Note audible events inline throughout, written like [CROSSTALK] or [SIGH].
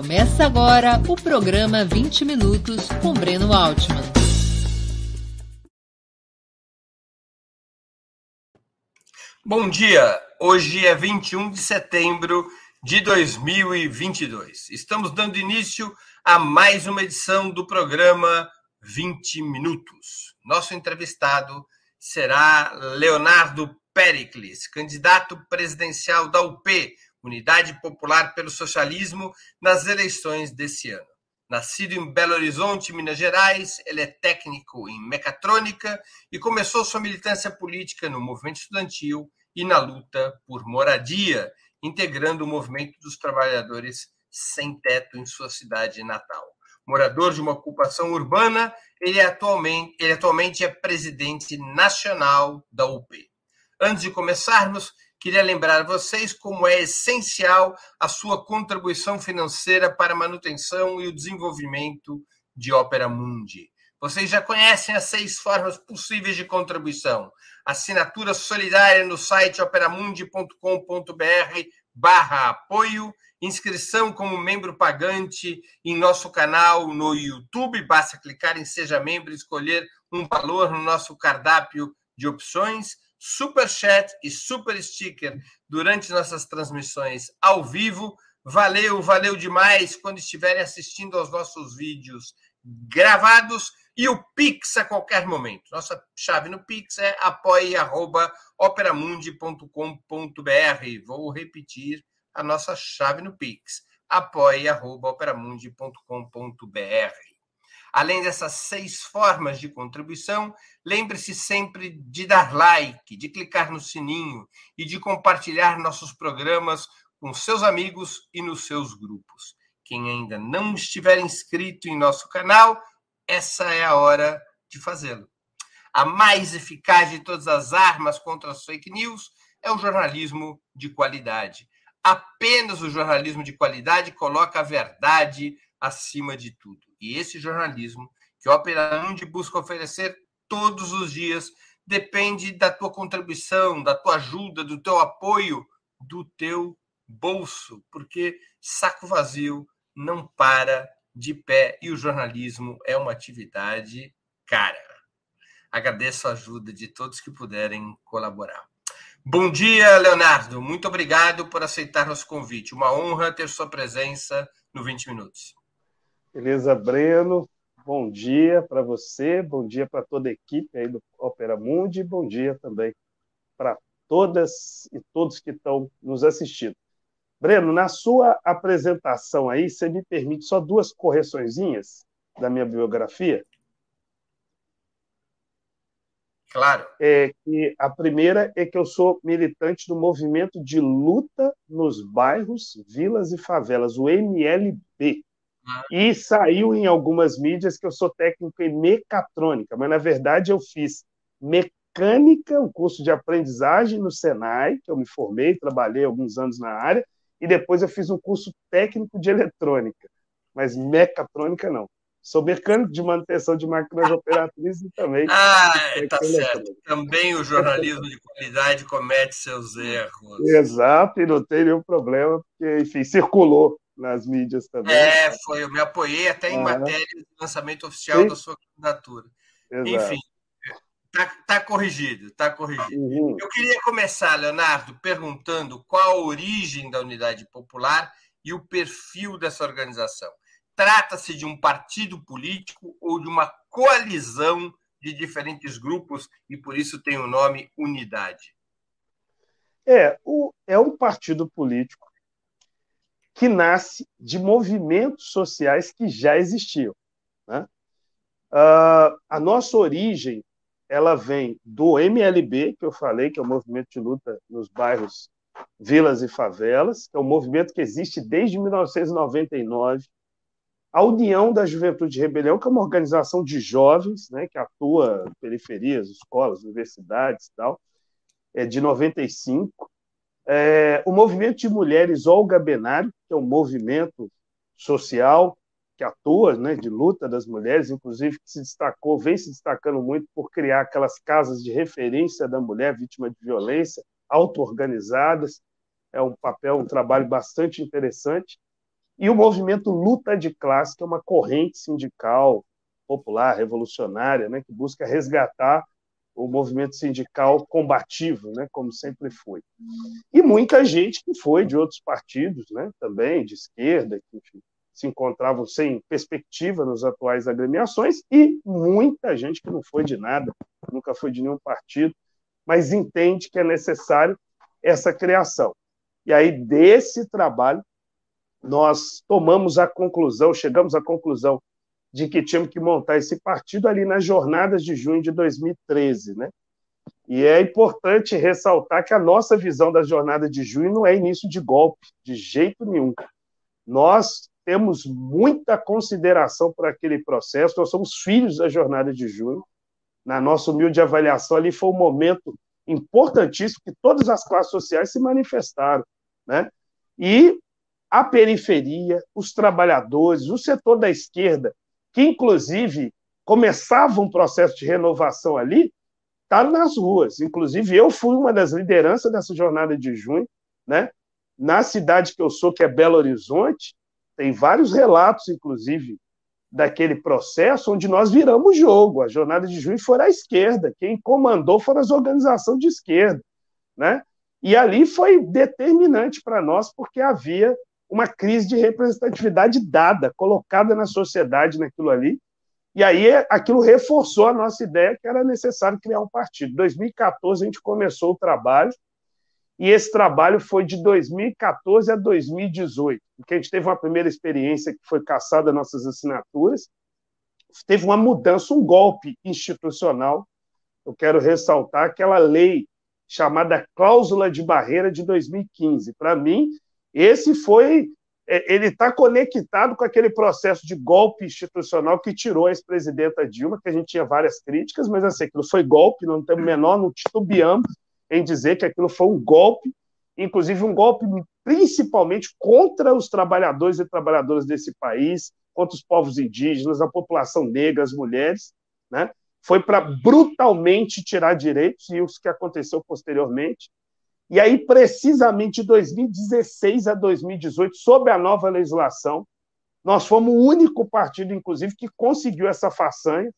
Começa agora o programa 20 Minutos com Breno Altman. Bom dia! Hoje é 21 de setembro de 2022. Estamos dando início a mais uma edição do programa 20 Minutos. Nosso entrevistado será Leonardo Pericles, candidato presidencial da UP, Unidade Popular pelo Socialismo, nas eleições desse ano. Nascido em Belo Horizonte, Minas Gerais, ele é técnico em mecatrônica e começou sua militância política no movimento estudantil e na luta por moradia, integrando o movimento dos trabalhadores sem teto em sua cidade natal. Morador de uma ocupação urbana, ele atualmente, ele atualmente é presidente nacional da UP. Antes de começarmos, queria lembrar vocês como é essencial a sua contribuição financeira para a manutenção e o desenvolvimento de Opera Mundi. Vocês já conhecem as seis formas possíveis de contribuição. Assinatura solidária no site operamundi.com.br barra apoio, inscrição como membro pagante em nosso canal no YouTube, basta clicar em Seja Membro e escolher um valor no nosso cardápio de opções super chat e super sticker durante nossas transmissões ao vivo. Valeu, valeu demais quando estiverem assistindo aos nossos vídeos gravados e o Pix a qualquer momento. Nossa chave no Pix é apoie.operamundi.com.br. Vou repetir a nossa chave no Pix, apoie.operamundi.com.br. Além dessas seis formas de contribuição, lembre-se sempre de dar like, de clicar no sininho e de compartilhar nossos programas com seus amigos e nos seus grupos. Quem ainda não estiver inscrito em nosso canal, essa é a hora de fazê-lo. A mais eficaz de todas as armas contra as fake news é o jornalismo de qualidade. Apenas o jornalismo de qualidade coloca a verdade acima de tudo. E esse jornalismo que o Opera Mundi busca oferecer todos os dias depende da tua contribuição, da tua ajuda, do teu apoio, do teu bolso, porque saco vazio não para de pé e o jornalismo é uma atividade cara. Agradeço a ajuda de todos que puderem colaborar. Bom dia, Leonardo. Muito obrigado por aceitar nosso convite. Uma honra ter sua presença no 20 Minutos. Beleza, Breno. Bom dia para você, bom dia para toda a equipe aí do Opera Mundi, bom dia também para todas e todos que estão nos assistindo. Breno, na sua apresentação aí, você me permite só duas correçõezinhas da minha biografia? Claro. É que a primeira é que eu sou militante do movimento de luta nos bairros, vilas e favelas, o MLB. E saiu em algumas mídias que eu sou técnico em mecatrônica, mas na verdade eu fiz mecânica, um curso de aprendizagem no Senai, que eu me formei, trabalhei alguns anos na área, e depois eu fiz um curso técnico de eletrônica, mas mecatrônica não. Sou mecânico de manutenção de máquinas operatrizes e também. [LAUGHS] Ah, tá certo. Também o jornalismo de qualidade comete seus erros. Exato, e não tem nenhum problema, porque, enfim, circulou nas mídias também. É, foi, eu me apoiei até em ah, matéria de lançamento oficial sim. da sua candidatura. Exato. Enfim, está tá corrigido, está corrigido. Uhum. Eu queria começar, Leonardo, perguntando qual a origem da Unidade Popular e o perfil dessa organização. Trata-se de um partido político ou de uma coalizão de diferentes grupos e por isso tem o nome Unidade? É, o, é um partido político que nasce de movimentos sociais que já existiam. Né? Uh, a nossa origem ela vem do MLB, que eu falei, que é o Movimento de Luta nos Bairros, Vilas e Favelas, que é um movimento que existe desde 1999. A União da Juventude de Rebelião, que é uma organização de jovens, né, que atua em periferias, escolas, universidades e tal, é de 95. É, o movimento de mulheres Olga Benário, que é um movimento social que atua, né, de luta das mulheres, inclusive que se destacou, vem se destacando muito por criar aquelas casas de referência da mulher vítima de violência, auto-organizadas. É um papel, um trabalho bastante interessante. e o movimento Luta de Classe, que é uma corrente sindical popular, revolucionária, né, que busca resgatar o movimento sindical combativo, né, como sempre foi. E muita gente que foi de outros partidos, né, também de esquerda, que enfim, se encontravam sem perspectiva nas atuais agremiações, e muita gente que não foi de nada, nunca foi de nenhum partido, mas entende que é necessário essa criação. E aí, desse trabalho, nós tomamos a conclusão, chegamos à conclusão de que tínhamos que montar esse partido ali nas jornadas de junho de 2013, né? E é importante ressaltar que a nossa visão da jornada de junho não é início de golpe, de jeito nenhum. Nós temos muita consideração por aquele processo, nós somos filhos da jornada de junho. Na nossa humilde avaliação, ali foi um momento importantíssimo que todas as classes sociais se manifestaram, né? E a periferia, os trabalhadores, o setor da esquerda, que inclusive começava um processo de renovação ali, está nas ruas. Inclusive, eu fui uma das lideranças dessa jornada de junho, né? Na cidade que eu sou, que é Belo Horizonte, tem vários relatos, inclusive, daquele processo onde nós viramos jogo. A jornada de junho foi à esquerda, quem comandou foram as organizações de esquerda, né? E ali foi determinante para nós, porque havia uma crise de representatividade dada, colocada na sociedade naquilo ali. E aí aquilo reforçou a nossa ideia que era necessário criar um partido. Em 2014 a gente começou o trabalho, e esse trabalho foi de 2014 a 2018, porque a gente teve uma primeira experiência que foi caçada nossas assinaturas, teve uma mudança, um golpe institucional. Eu quero ressaltar aquela lei chamada Cláusula de Barreira de 2015. Para mim, esse foi. É, ele está conectado com aquele processo de golpe institucional que tirou a ex-presidenta Dilma, que a gente tinha várias críticas, mas assim, aquilo foi golpe, não temos menor, não titubeamos em dizer que aquilo foi um golpe, inclusive um golpe principalmente contra os trabalhadores e trabalhadoras desse país, contra os povos indígenas, a população negra, as mulheres, né? Foi para brutalmente tirar direitos e os que aconteceu posteriormente. E aí, precisamente de 2016 a 2018, sob a nova legislação, nós fomos o único partido, inclusive, que conseguiu essa façanha.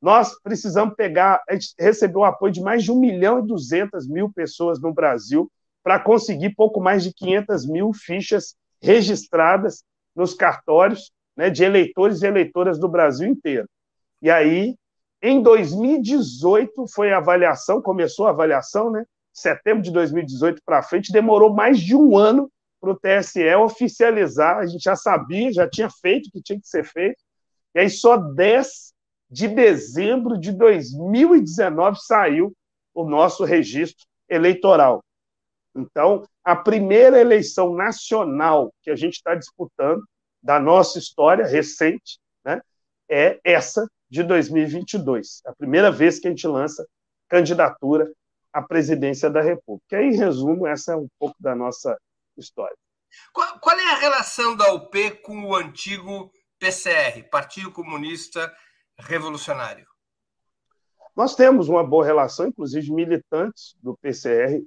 Nós precisamos pegar, a gente recebeu o apoio de mais de 1 milhão e 200 mil pessoas no Brasil para conseguir pouco mais de 500 mil fichas registradas nos cartórios né, de eleitores e eleitoras do Brasil inteiro. E aí, em 2018, foi a avaliação, começou a avaliação, né? Setembro de 2018 para frente, demorou mais de um ano para o TSE oficializar. A gente já sabia, já tinha feito o que tinha que ser feito. E aí, só 10 de dezembro de 2019 saiu o nosso registro eleitoral. Então, a primeira eleição nacional que a gente está disputando da nossa história recente né, é essa de 2022. A primeira vez que a gente lança candidatura a presidência da República. E, em resumo, essa é um pouco da nossa história. Qual, qual, é a relação da UP com o antigo PCR, Partido Comunista Revolucionário? Nós temos uma boa relação, inclusive militantes do PCR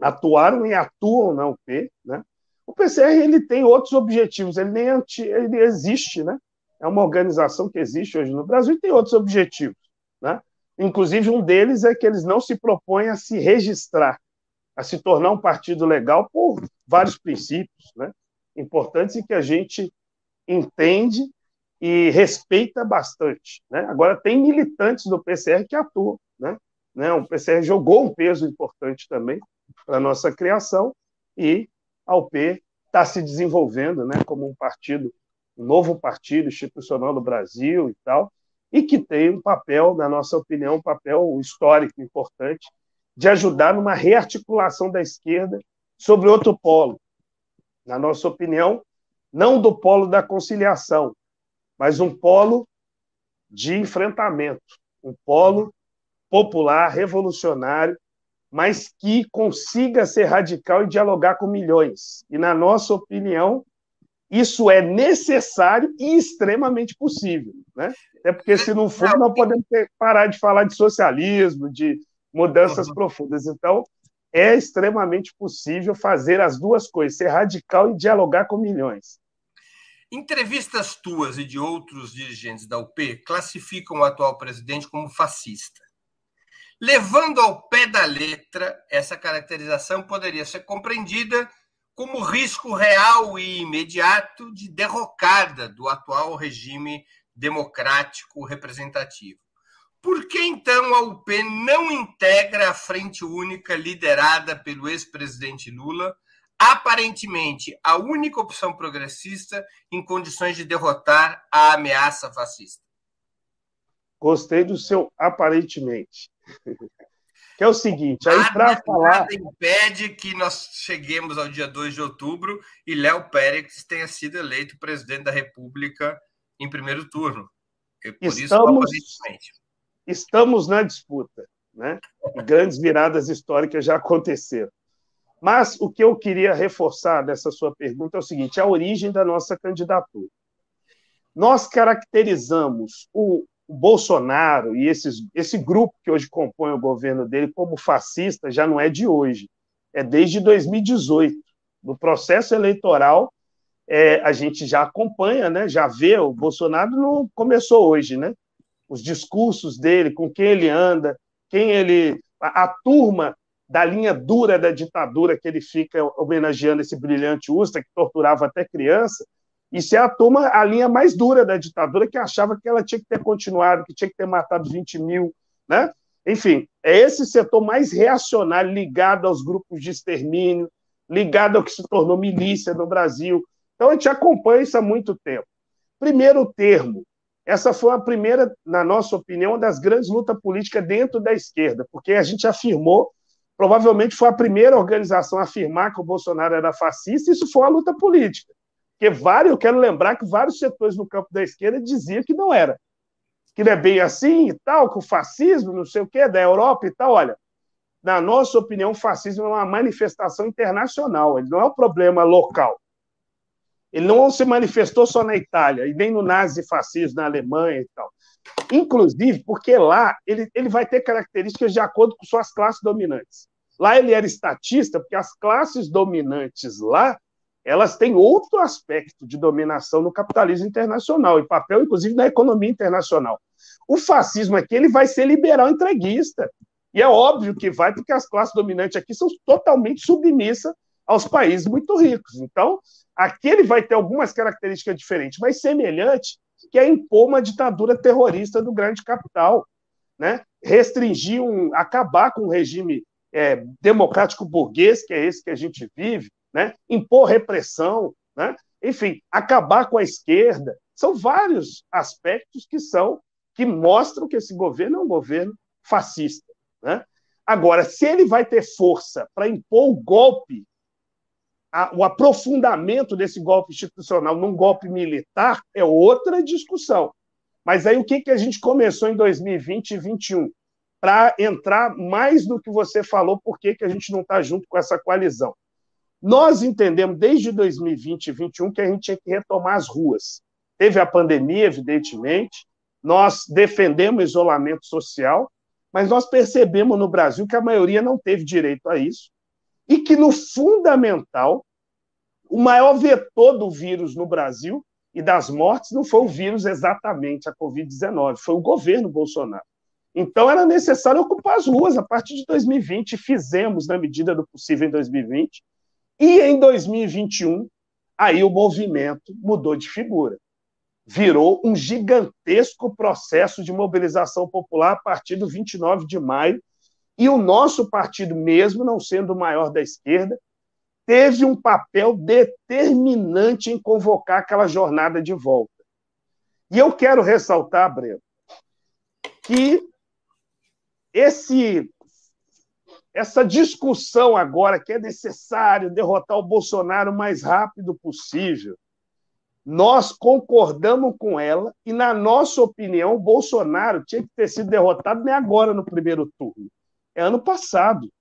atuaram e atuam na UP, né? O PCR ele tem outros objetivos, ele nem ele existe, né? É uma organização que existe hoje no Brasil e tem outros objetivos, né? Inclusive, um deles é que eles não se propõem a se registrar, a se tornar um partido legal por vários princípios né, importantes e que a gente entende e respeita bastante. Né? Agora, tem militantes do PCR que atuam. Né? Né? O PCR jogou um peso importante também para a nossa criação e a UP está se desenvolvendo né, como um partido, um novo partido institucional do Brasil e tal, e que tem um papel, na nossa opinião, um papel histórico importante de ajudar numa rearticulação da esquerda sobre outro polo. Na nossa opinião, não do polo da conciliação, mas um polo de enfrentamento, um polo popular, revolucionário, mas que consiga ser radical e dialogar com milhões. E, na nossa opinião, isso é necessário e extremamente possível. Né? Até porque, se não for, não podemos ter, parar de falar de socialismo, de mudanças uhum. profundas. Então, é extremamente possível fazer as duas coisas, ser radical e dialogar com milhões. Entrevistas tuas e de outros dirigentes da UP classificam o atual presidente como fascista. Levando ao pé da letra, essa caracterização poderia ser compreendida como risco real e imediato de derrocada do atual regime democrático representativo. Por que então a UP não integra a frente única liderada pelo ex-presidente Lula, aparentemente a única opção progressista em condições de derrotar a ameaça fascista? Gostei do seu aparentemente. [LAUGHS] Que é o seguinte, aí para falar. Nada impede que nós cheguemos ao dia 2 de outubro e Léo Pérez tenha sido eleito presidente da República em primeiro turno. Por Estamos... isso, estamos na disputa, né? E grandes viradas históricas já aconteceram. Mas o que eu queria reforçar dessa sua pergunta é o seguinte: a origem da nossa candidatura. Nós caracterizamos o Bolsonaro e esses, esse grupo que hoje compõe o governo dele como fascista já não é de hoje, é desde 2018. No processo eleitoral, é, a gente já acompanha, né, já vê, o Bolsonaro não começou hoje, né? os discursos dele, com quem ele anda, quem ele. A, a, turma da linha dura da ditadura que ele fica homenageando esse brilhante Usta, que torturava até criança, isso é a turma, a linha mais dura da ditadura, que achava que ela tinha que ter continuado, que tinha que ter matado 20 mil, né? Enfim, é esse setor mais reacionário ligado aos grupos de extermínio, ligado ao que se tornou milícia no Brasil. Então, a gente acompanha isso há muito tempo. Primeiro termo, essa foi a primeira, na nossa opinião, das grandes lutas políticas dentro da esquerda, porque a gente afirmou, provavelmente foi a primeira organização a afirmar que o Bolsonaro era fascista, e isso foi uma luta política. Porque vários, eu quero lembrar que vários setores no campo da esquerda diziam que não era. Que não é bem assim e tal, que o fascismo, não sei o quê, da Europa e tal. Olha, na nossa opinião, o fascismo é uma manifestação internacional, ele não é um problema local. Ele não se manifestou só na Itália, e nem no nazifascismo na Alemanha e tal. Inclusive, porque lá ele, ele vai ter características de acordo com suas classes dominantes. Lá ele era estatista, porque as classes dominantes lá elas têm outro aspecto de dominação no capitalismo internacional e papel, inclusive, na economia internacional. O fascismo aqui ele vai ser liberal entreguista. E é óbvio que vai, porque as classes dominantes aqui são totalmente submissas aos países muito ricos. Então, aqui ele vai ter algumas características diferentes, mas semelhante, que é impor uma ditadura terrorista do grande capital, né? restringir, um, acabar com o regime é, democrático burguês, que é esse que a gente vive, né? impor repressão, né? enfim, acabar com a esquerda. São vários aspectos que são que mostram que esse governo é um governo fascista. Né? Agora, se ele vai ter força para impor o golpe a, o aprofundamento desse golpe institucional num golpe militar é outra discussão. Mas aí o que, que a gente começou em 2020 e 2021? Para entrar mais no que você falou, por que, que a gente não está junto com essa coalizão? Nós entendemos desde 2020 e 2021 que a gente tinha que retomar as ruas. Teve a pandemia, evidentemente, nós defendemos o isolamento social, mas nós percebemos no Brasil que a maioria não teve direito a isso e que, no fundamental, o maior vetor do vírus no Brasil e das mortes não foi o vírus exatamente, a Covid-19, foi o governo Bolsonaro. Então, era necessário ocupar as ruas a partir de 2020, fizemos na medida do possível em 2020, e em 2021, aí o movimento mudou de figura. Virou um gigantesco processo de mobilização popular a partir do 29 de maio e o nosso partido, mesmo não sendo o maior da esquerda, teve um papel determinante em convocar aquela jornada de volta. E eu quero ressaltar, Breno, que esse essa discussão agora que é necessário derrotar o Bolsonaro o mais rápido possível, nós concordamos com ela e, na nossa opinião, o Bolsonaro tinha que ter sido derrotado nem agora no primeiro turno é ano passado.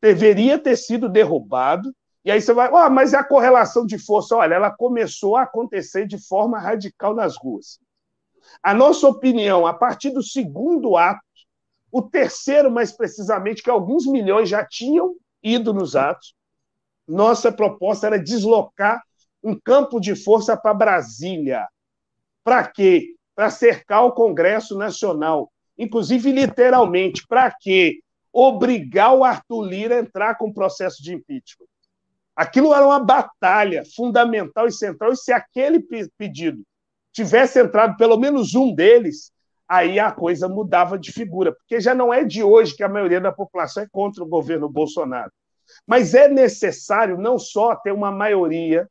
Deveria ter sido derrubado. E aí você vai, oh, mas é a correlação de força. Olha, ela começou a acontecer de forma radical nas ruas. A nossa opinião, a partir do segundo ato, o terceiro, mais precisamente, que alguns milhões já tinham ido nos atos, nossa proposta era deslocar um campo de força para Brasília. Para quê? Para cercar o Congresso Nacional. Inclusive, literalmente, para quê? Obrigar o Arthur Lira a entrar com o processo de impeachment. Aquilo era uma batalha fundamental e central, e se aquele pedido tivesse entrado pelo menos um deles, aí a coisa mudava de figura, porque já não é de hoje que a maioria da população é contra o governo Bolsonaro. Mas é necessário não só ter uma maioria,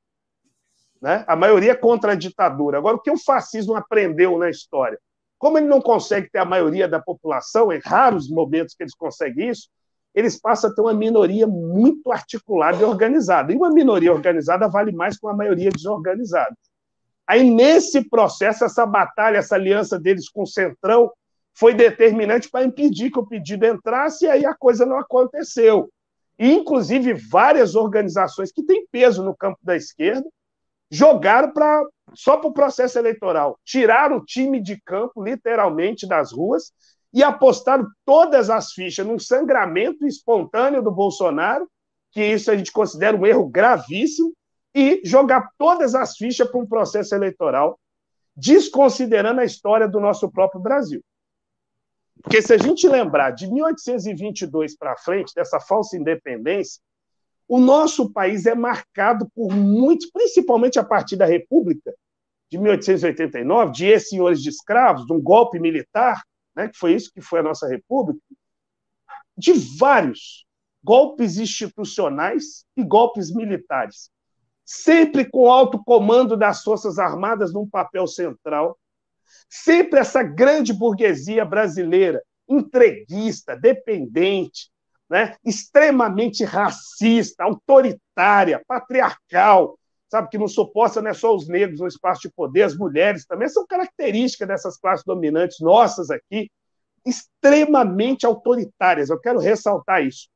né? a maioria contra a ditadura. Agora, o que o fascismo aprendeu na história? Como ele não consegue ter a maioria da população, em raros momentos que eles conseguem isso, eles passam a ter uma minoria muito articulada e organizada. E uma minoria organizada vale mais que uma maioria desorganizada. Aí, nesse processo, essa batalha, essa aliança deles com o Centrão foi determinante para impedir que o pedido entrasse, e aí a coisa não aconteceu. E, inclusive, várias organizações que têm peso no campo da esquerda jogaram para só para o processo eleitoral. Tiraram o time de campo, literalmente, das ruas e apostaram todas as fichas num sangramento espontâneo do Bolsonaro, que isso a gente considera um erro gravíssimo, e jogar todas as fichas para um processo eleitoral, desconsiderando a história do nosso próprio Brasil. Porque se a gente lembrar de 1822 para frente, dessa falsa independência, o nosso país é marcado por muitos, principalmente a partir da República de 1889, de ex-senhores de escravos, de um golpe militar, né, que foi isso que foi a nossa República, de vários golpes institucionais e golpes militares sempre com o alto comando das Forças Armadas num papel central, sempre essa grande burguesia brasileira, entreguista, dependente, né? extremamente racista, autoritária, patriarcal, sabe, que não suporta não é só os negros no espaço de poder, as mulheres também, são características dessas classes dominantes nossas aqui, extremamente autoritárias, eu quero ressaltar isso,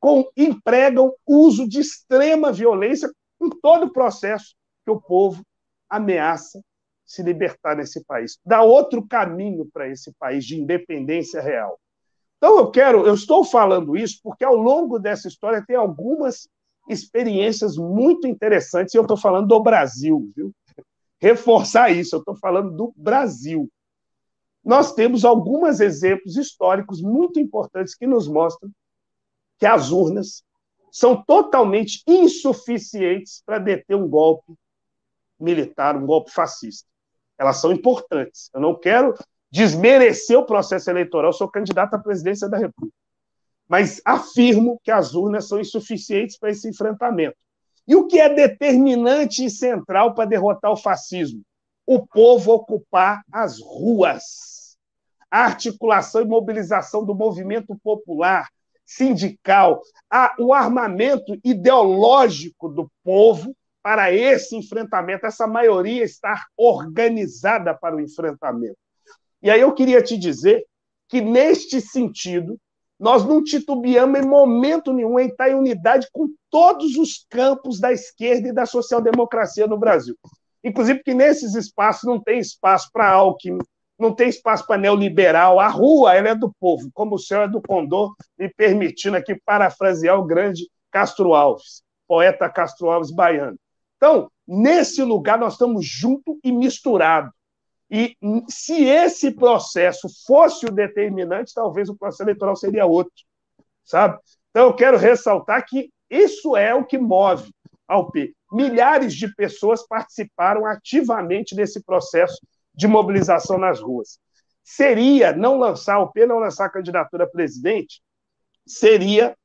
com, empregam uso de extrema violência em todo o processo que o povo ameaça se libertar nesse país, dá outro caminho para esse país de independência real. Então eu quero, eu estou falando isso porque ao longo dessa história tem algumas experiências muito interessantes e eu estou falando do Brasil, viu? Reforçar isso, eu estou falando do Brasil. Nós temos alguns exemplos históricos muito importantes que nos mostram que as urnas são totalmente insuficientes para deter um golpe militar, um golpe fascista. Elas são importantes. Eu não quero desmerecer o processo eleitoral, sou candidato à presidência da República. Mas afirmo que as urnas são insuficientes para esse enfrentamento. E o que é determinante e central para derrotar o fascismo? O povo ocupar as ruas. A articulação e mobilização do movimento popular, sindical, a, o armamento ideológico do povo para esse enfrentamento, essa maioria estar organizada para o enfrentamento. E aí eu queria te dizer que, neste sentido, nós não titubeamos em momento nenhum em estar em unidade com todos os campos da esquerda e da social-democracia no Brasil. Inclusive que nesses espaços não tem espaço para Alckmin, não tem espaço para neoliberal. A rua ela é do povo, como o céu é do condor, me permitindo aqui parafrasear o grande Castro Alves, poeta Castro Alves baiano. Então, nesse lugar, nós estamos juntos e misturados. E se esse processo fosse o determinante, talvez o processo eleitoral seria outro, sabe? Então, eu quero ressaltar que isso é o que move ao P. Milhares de pessoas participaram ativamente desse processo de mobilização nas ruas. Seria não lançar o P, não lançar a candidatura a presidente, seria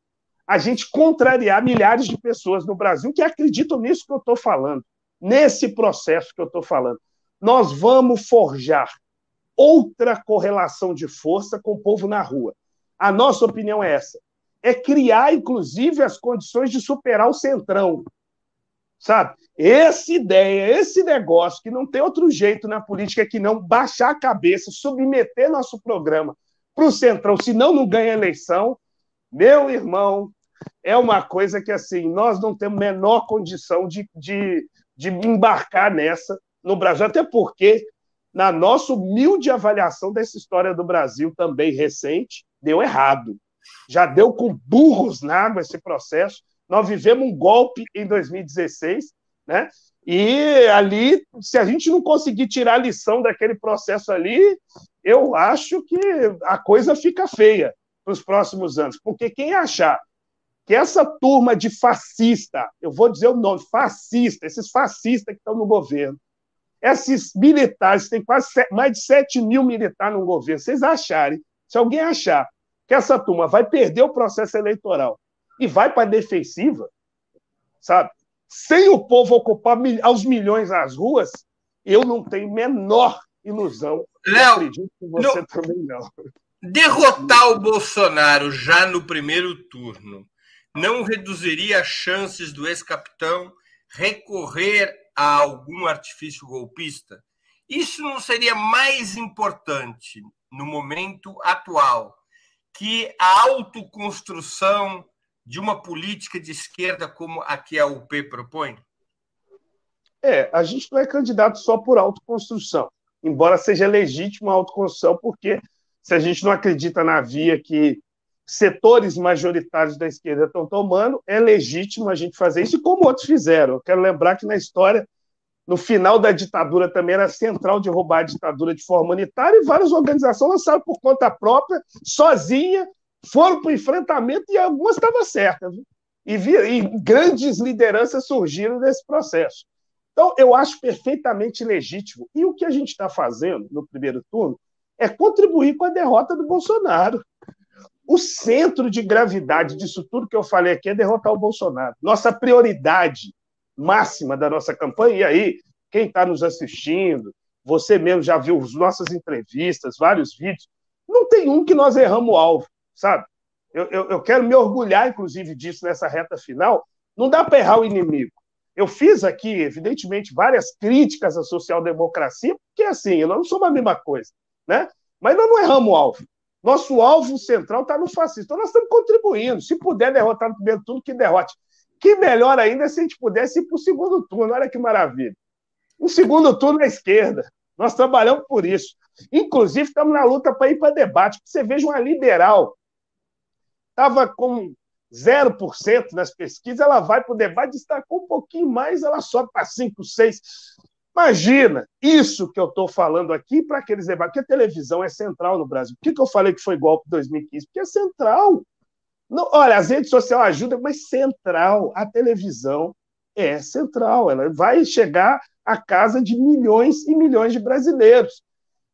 a gente contrariar milhares de pessoas no Brasil que acreditam nisso que eu estou falando, nesse processo que eu estou falando. Nós vamos forjar outra correlação de força com o povo na rua. A nossa opinião é essa: é criar, inclusive, as condições de superar o centrão, sabe? Essa ideia, esse negócio, que não tem outro jeito na política que não baixar a cabeça, submeter nosso programa para o Centrão, senão não ganha eleição, meu irmão, é uma coisa que, assim, nós não temos menor condição de, de, de embarcar nessa no Brasil, até porque, na nossa humilde avaliação dessa história do Brasil, também recente, deu errado. Já deu com burros na água esse processo, nós vivemos um golpe em 2016 né? E ali, se a gente não conseguir tirar a lição daquele processo ali, eu acho que a coisa fica feia para os próximos anos. Porque quem achar que essa turma de fascista, eu vou dizer o nome, fascista, esses fascistas que estão no governo, esses militares, tem quase mais de 7 mil militares no governo, vocês acharem, se alguém achar que essa turma vai perder o processo eleitoral e vai para a defensiva, sabe? Sem o povo ocupar aos milhões as ruas, eu não tenho menor ilusão. Léo, acredito que você também não. Derrotar o Bolsonaro já no primeiro turno não reduziria as chances do ex-capitão recorrer a algum artifício golpista? Isso não seria mais importante no momento atual que a autoconstrução de uma política de esquerda como a que a UP propõe? É, a gente não é candidato só por autoconstrução, embora seja legítima a autoconstrução, porque se a gente não acredita na via que setores majoritários da esquerda estão tomando, é legítimo a gente fazer isso, como outros fizeram. Eu quero lembrar que na história, no final da ditadura também era central de roubar a ditadura de forma unitária, e várias organizações lançaram por conta própria, sozinha, foram para o enfrentamento e algumas estavam certas. E, e grandes lideranças surgiram nesse processo. Então, eu acho perfeitamente legítimo. E o que a gente está fazendo no primeiro turno é contribuir com a derrota do Bolsonaro. O centro de gravidade disso tudo que eu falei aqui é derrotar o Bolsonaro. Nossa prioridade máxima da nossa campanha, e aí, quem está nos assistindo, você mesmo já viu as nossas entrevistas, vários vídeos, não tem um que nós erramos o alvo, sabe? Eu, eu, eu quero me orgulhar, inclusive, disso nessa reta final. Não dá para errar o inimigo. Eu fiz aqui, evidentemente, várias críticas à social-democracia, porque, assim, nós não somos a mesma coisa, né? Mas nós não erramos o alvo. Nosso alvo central está no fascismo. Então, nós estamos contribuindo. Se puder derrotar no primeiro turno, que derrote. Que melhor ainda se a gente pudesse ir para o segundo turno. Olha que maravilha. Um segundo turno à esquerda. Nós trabalhamos por isso. Inclusive, estamos na luta para ir para debate. Você veja uma liberal. Estava com 0% nas pesquisas, ela vai para o debate, destacou um pouquinho mais, ela sobe para 5, 6. Imagina, isso que eu estou falando aqui para aqueles debates, porque a televisão é central no Brasil. Por que, que eu falei que foi golpe em 2015? Porque é central. Não, olha, as redes sociais ajudam, mas central. A televisão é central. Ela vai chegar à casa de milhões e milhões de brasileiros.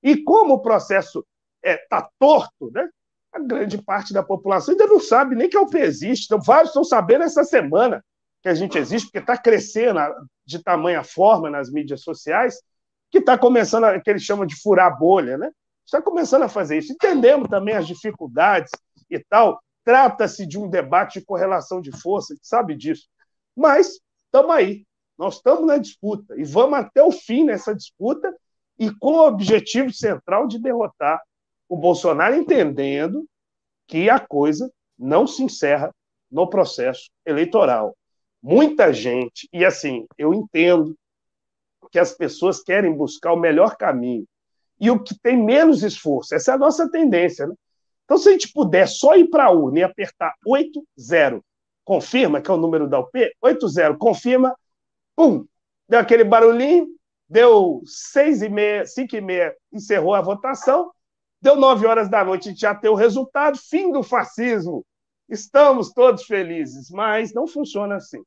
E como o processo está é, tá torto, né? A grande parte da população ainda não sabe nem que a UP existe. Então, vários estão sabendo essa semana que a gente existe, porque está crescendo de tamanha forma nas mídias sociais, que está começando, a, que eles chamam de furar bolha, né? Está começando a fazer isso. Entendemos também as dificuldades e tal. Trata-se de um debate de correlação de força, sabe disso. Mas estamos aí. Nós estamos na disputa e vamos até o fim nessa disputa e com o objetivo central de derrotar o Bolsonaro, entendendo que a coisa não se encerra no processo eleitoral muita gente, e assim, eu entendo que as pessoas querem buscar o melhor caminho e o que tem menos esforço. Essa é a nossa tendência. Né? Então, se a gente puder só ir para a urna e apertar 8-0, confirma, que é o número da UP, 8-0, confirma, pum, deu aquele barulhinho, deu 6 e meia, 5 e meia, encerrou a votação, deu 9 horas da noite, a gente já tem o resultado, fim do fascismo. Estamos todos felizes, mas não funciona assim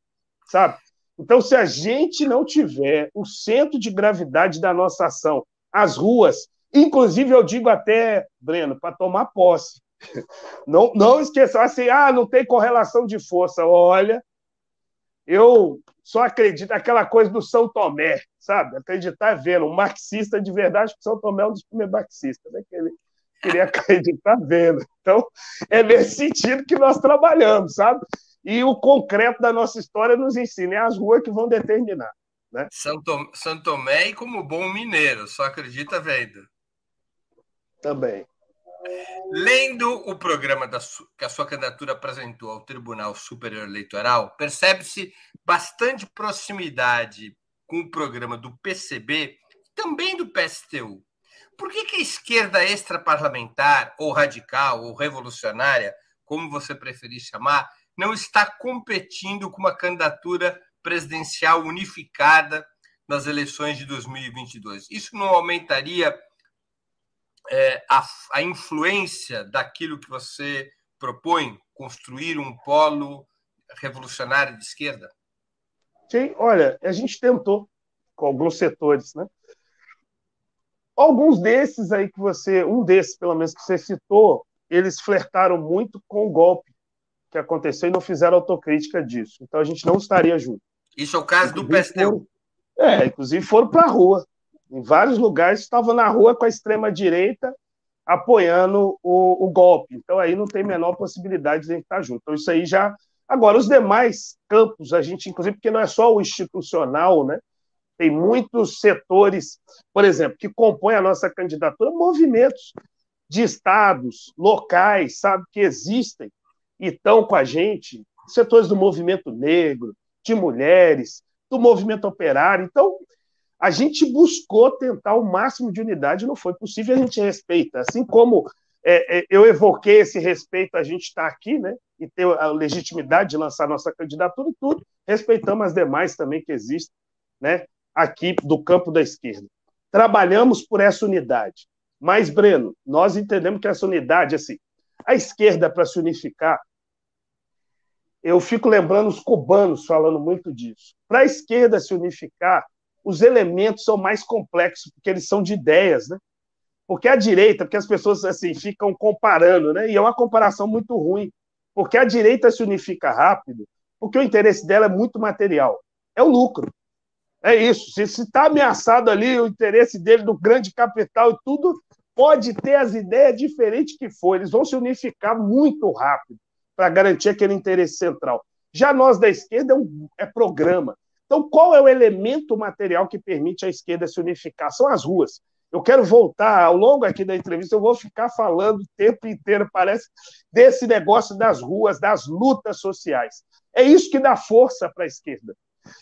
sabe? Então, se a gente não tiver o centro de gravidade da nossa ação, as ruas, inclusive eu digo até, Breno, para tomar posse, [LAUGHS] não, não esqueçam assim, ah, não tem correlação de força. Olha, eu só acredito aquela coisa do São Tomé, sabe? Acreditar vendo. Um marxista de verdade, que São Tomé é um dos primeiros marxistas, né? Que ele queria [LAUGHS] acreditar vendo. Então, é nesse sentido que nós trabalhamos, sabe? E o concreto da nossa história nos ensina, é as ruas que vão determinar. Né? Santo, e como bom mineiro, só acredita vendo. Também. Lendo o programa da, que a sua candidatura apresentou ao Tribunal Superior Eleitoral, percebe-se bastante proximidade com o programa do PCB, também do PSTU. Por que, que a esquerda extraparlamentar, ou radical, ou revolucionária, como você preferir chamar, não está competindo com uma candidatura presidencial unificada nas eleições de 2022. Isso não aumentaria é, a, a influência daquilo que você propõe, construir um polo revolucionário de esquerda? Sim, olha, a gente tentou com alguns setores, né? Alguns desses aí que você, um desses pelo menos que você citou, eles flertaram muito com o golpe que aconteceu e não fizeram autocrítica disso. Então a gente não estaria junto. Isso é o caso inclusive, do PSTU. Foram, é, inclusive foram para a rua. Em vários lugares estavam na rua com a extrema-direita apoiando o, o, golpe. Então aí não tem menor possibilidade de a gente estar junto. Então isso aí já. Agora, os demais campos, a gente, inclusive, porque não é só o institucional, né? Tem muitos setores, por exemplo, que compõem a nossa candidatura, movimentos de estados, locais, sabe, que existem e estão com a gente, setores do movimento negro, de mulheres, do movimento operário. Então, a gente buscou tentar o máximo de unidade, não foi possível, a gente respeita. Assim como é, é, eu evoquei esse respeito, a gente está aqui, né, e ter a legitimidade de lançar nossa candidatura e tudo, respeitamos as demais também que existem, né, aqui do campo da esquerda. Trabalhamos por essa unidade. Mas, Breno, nós entendemos que essa unidade, assim, a esquerda, para se unificar, eu fico lembrando os cubanos falando muito disso. Para a esquerda se unificar, os elementos são mais complexos, porque eles são de ideias, né? Porque a direita, porque as pessoas assim ficam comparando, né? E é uma comparação muito ruim, porque a direita se unifica rápido, porque o interesse dela é muito material, é o lucro. É isso. Se está ameaçado ali o interesse dele do grande capital e tudo, pode ter as ideias diferentes que for, eles vão se unificar muito rápido para garantir aquele interesse central. Já nós da esquerda é, um, é programa. Então, qual é o elemento material que permite a esquerda se unificar? São as ruas. Eu quero voltar, ao longo aqui da entrevista, eu vou ficar falando o tempo inteiro, parece, desse negócio das ruas, das lutas sociais. É isso que dá força para a esquerda.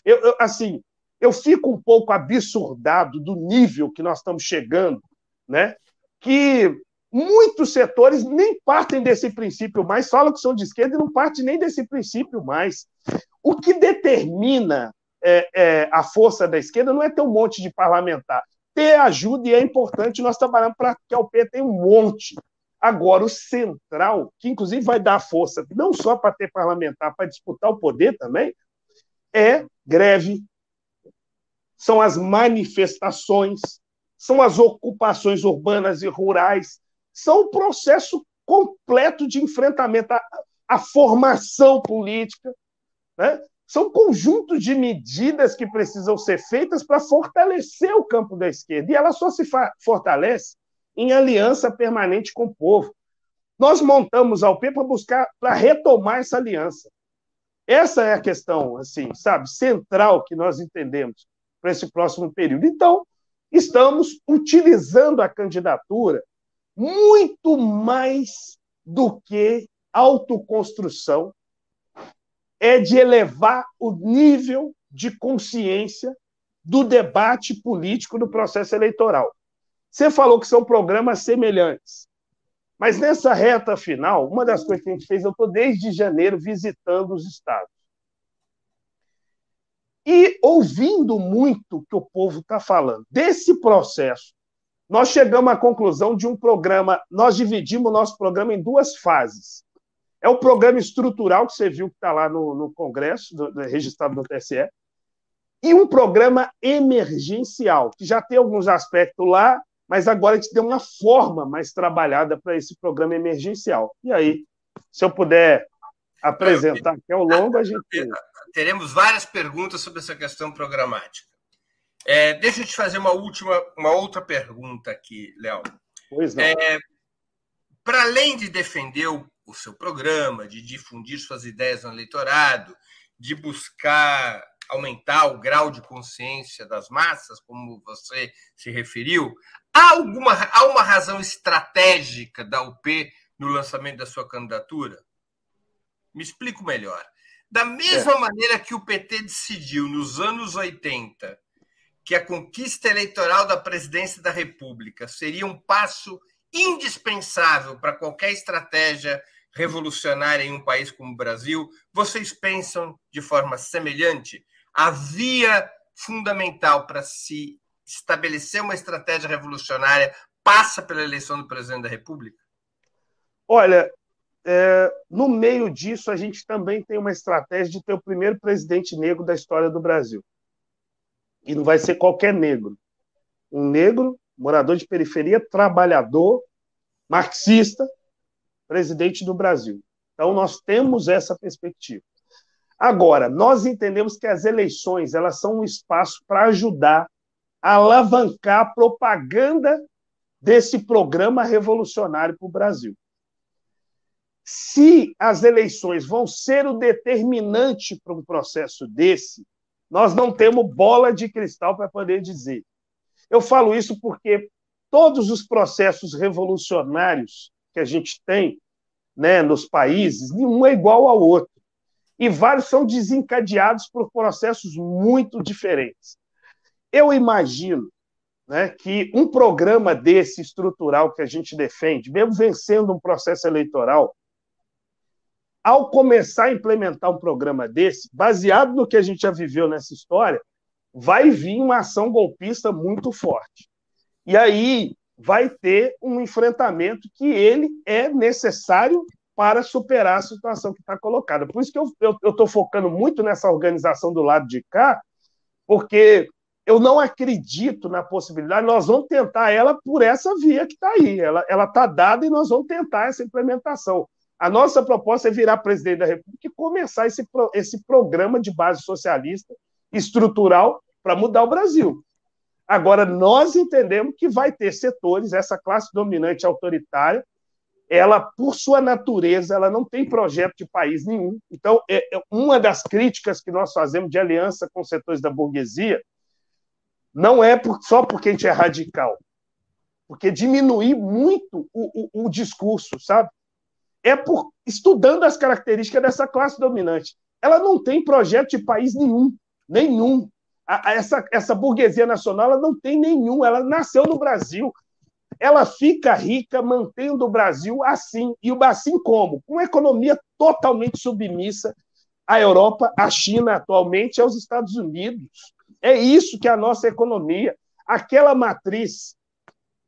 Eu, eu, assim, eu fico um pouco absurdado do nível que nós estamos chegando, né? que muitos setores nem partem desse princípio mais, falam que são de esquerda e não partem nem desse princípio mais. O que determina é, é, a força da esquerda não é ter um monte de parlamentar. Ter ajuda e é importante, nós trabalhamos para que a UP tenha um monte. Agora, o central, que inclusive vai dar força não só para ter parlamentar, para disputar o poder também, é greve, são as manifestações, são as ocupações urbanas e rurais, são o processo completo de enfrentamento, a, a formação política, né? São conjuntos de medidas que precisam ser feitas para fortalecer o campo da esquerda. E ela só se fortalece em aliança permanente com o povo. Nós montamos a UP para buscar, para retomar essa aliança. Essa é a questão, assim, sabe, central que nós entendemos para esse próximo período. Então, estamos utilizando a candidatura muito mais do que autoconstrução é de elevar o nível de consciência do debate político no processo eleitoral. Você falou que são programas semelhantes, mas nessa reta final, uma das coisas que a gente fez, eu estou desde janeiro visitando os estados. E ouvindo muito o que o povo está falando. Desse processo, nós chegamos à conclusão de um programa, nós dividimos o nosso programa em duas fases. É o programa estrutural que você viu que está lá no, no Congresso, do, registrado no TSE, e um programa emergencial, que já tem alguns aspectos lá, mas agora a gente tem uma forma mais trabalhada para esse programa emergencial. E aí, se eu puder apresentar aqui ao longo, a gente. Teremos várias perguntas sobre essa questão programática. É, deixa eu te fazer uma última, uma outra pergunta aqui, Léo. Pois não. É, para além de defender o o seu programa, de difundir suas ideias no eleitorado, de buscar aumentar o grau de consciência das massas, como você se referiu, há alguma há uma razão estratégica da UP no lançamento da sua candidatura? Me explico melhor. Da mesma é. maneira que o PT decidiu nos anos 80 que a conquista eleitoral da presidência da República seria um passo indispensável para qualquer estratégia revolucionária em um país como o Brasil, vocês pensam de forma semelhante? a via fundamental para se estabelecer uma estratégia revolucionária passa pela eleição do presidente da República? Olha, é, no meio disso, a gente também tem uma estratégia de ter o primeiro presidente negro da história do Brasil. E não vai ser qualquer negro. Um negro, morador de periferia, trabalhador, marxista, presidente do Brasil. Então, nós temos essa perspectiva. Agora, nós entendemos que as eleições elas são um espaço para ajudar a alavancar a propaganda desse programa revolucionário para o Brasil. Se as eleições vão ser o determinante para um processo desse, nós não temos bola de cristal para poder dizer. Eu falo isso porque todos os processos revolucionários que a gente tem né, nos países, nenhum é igual ao outro. E vários são desencadeados por processos muito diferentes. Eu imagino né, que um programa desse estrutural que a gente defende, mesmo vencendo um processo eleitoral, ao começar a implementar um programa desse, baseado no que a gente já viveu nessa história, vai vir uma ação golpista muito forte. E aí vai ter um enfrentamento que ele é necessário para superar a situação que está colocada. Por isso que eu estou focando muito nessa organização do lado de cá, porque eu não acredito na possibilidade, nós vamos tentar ela por essa via que está aí. Ela está dada e nós vamos tentar essa implementação. A nossa proposta é virar presidente da República e começar esse, esse programa de base socialista estrutural para mudar o Brasil. Agora, nós entendemos que vai ter setores, essa classe dominante autoritária, ela, por sua natureza, ela não tem projeto de país nenhum. Então, é, é uma das críticas que nós fazemos de aliança com setores da burguesia não é por, só porque a gente é radical, porque diminuir muito o, o, o discurso, sabe? É por estudando as características dessa classe dominante. Ela não tem projeto de país nenhum, nenhum. A, a, essa, essa burguesia nacional ela não tem nenhum. Ela nasceu no Brasil. Ela fica rica mantendo o Brasil assim. E o assim como? Com uma economia totalmente submissa à Europa, à China atualmente, aos Estados Unidos. É isso que é a nossa economia. Aquela matriz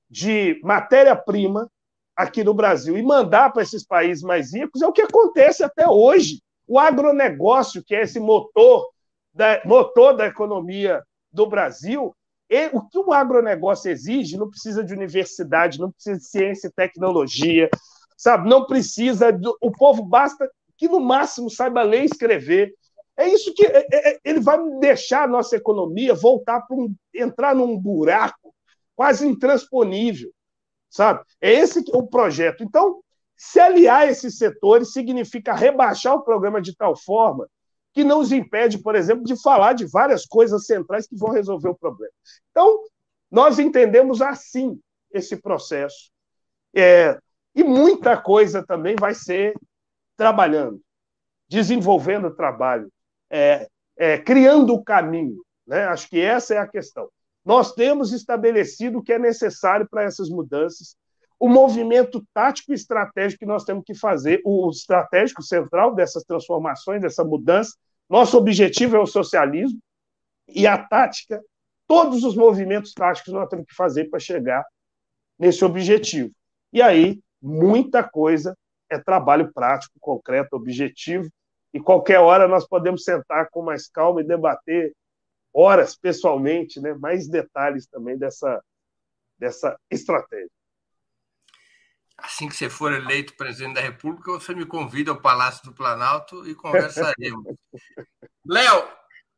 de matéria-prima aqui no Brasil e mandar para esses países mais ricos é o que acontece até hoje. O agronegócio, que é esse motor da, motor da economia do Brasil, e, o que o agronegócio exige não precisa de universidade, não precisa de ciência e tecnologia, sabe? Não precisa. Do, o povo basta que no máximo saiba ler e escrever. É isso que é, é, ele vai deixar a nossa economia voltar para um, entrar num buraco quase intransponível sabe? É esse o projeto. Então, se aliar esses setores significa rebaixar o programa de tal forma que não os impede, por exemplo, de falar de várias coisas centrais que vão resolver o problema. Então, nós entendemos assim esse processo. É, e muita coisa também vai ser trabalhando, desenvolvendo o trabalho, é, é, criando o caminho. Né? Acho que essa é a questão. Nós temos estabelecido o que é necessário para essas mudanças, o movimento tático e estratégico que nós temos que fazer, o estratégico central dessas transformações, dessa mudança. Nosso objetivo é o socialismo e a tática, todos os movimentos táticos nós temos que fazer para chegar nesse objetivo. E aí, muita coisa é trabalho prático, concreto, objetivo, e qualquer hora nós podemos sentar com mais calma e debater horas pessoalmente, né, mais detalhes também dessa, dessa estratégia. Assim que você for eleito presidente da República, você me convida ao Palácio do Planalto e conversaremos. [LAUGHS] Léo,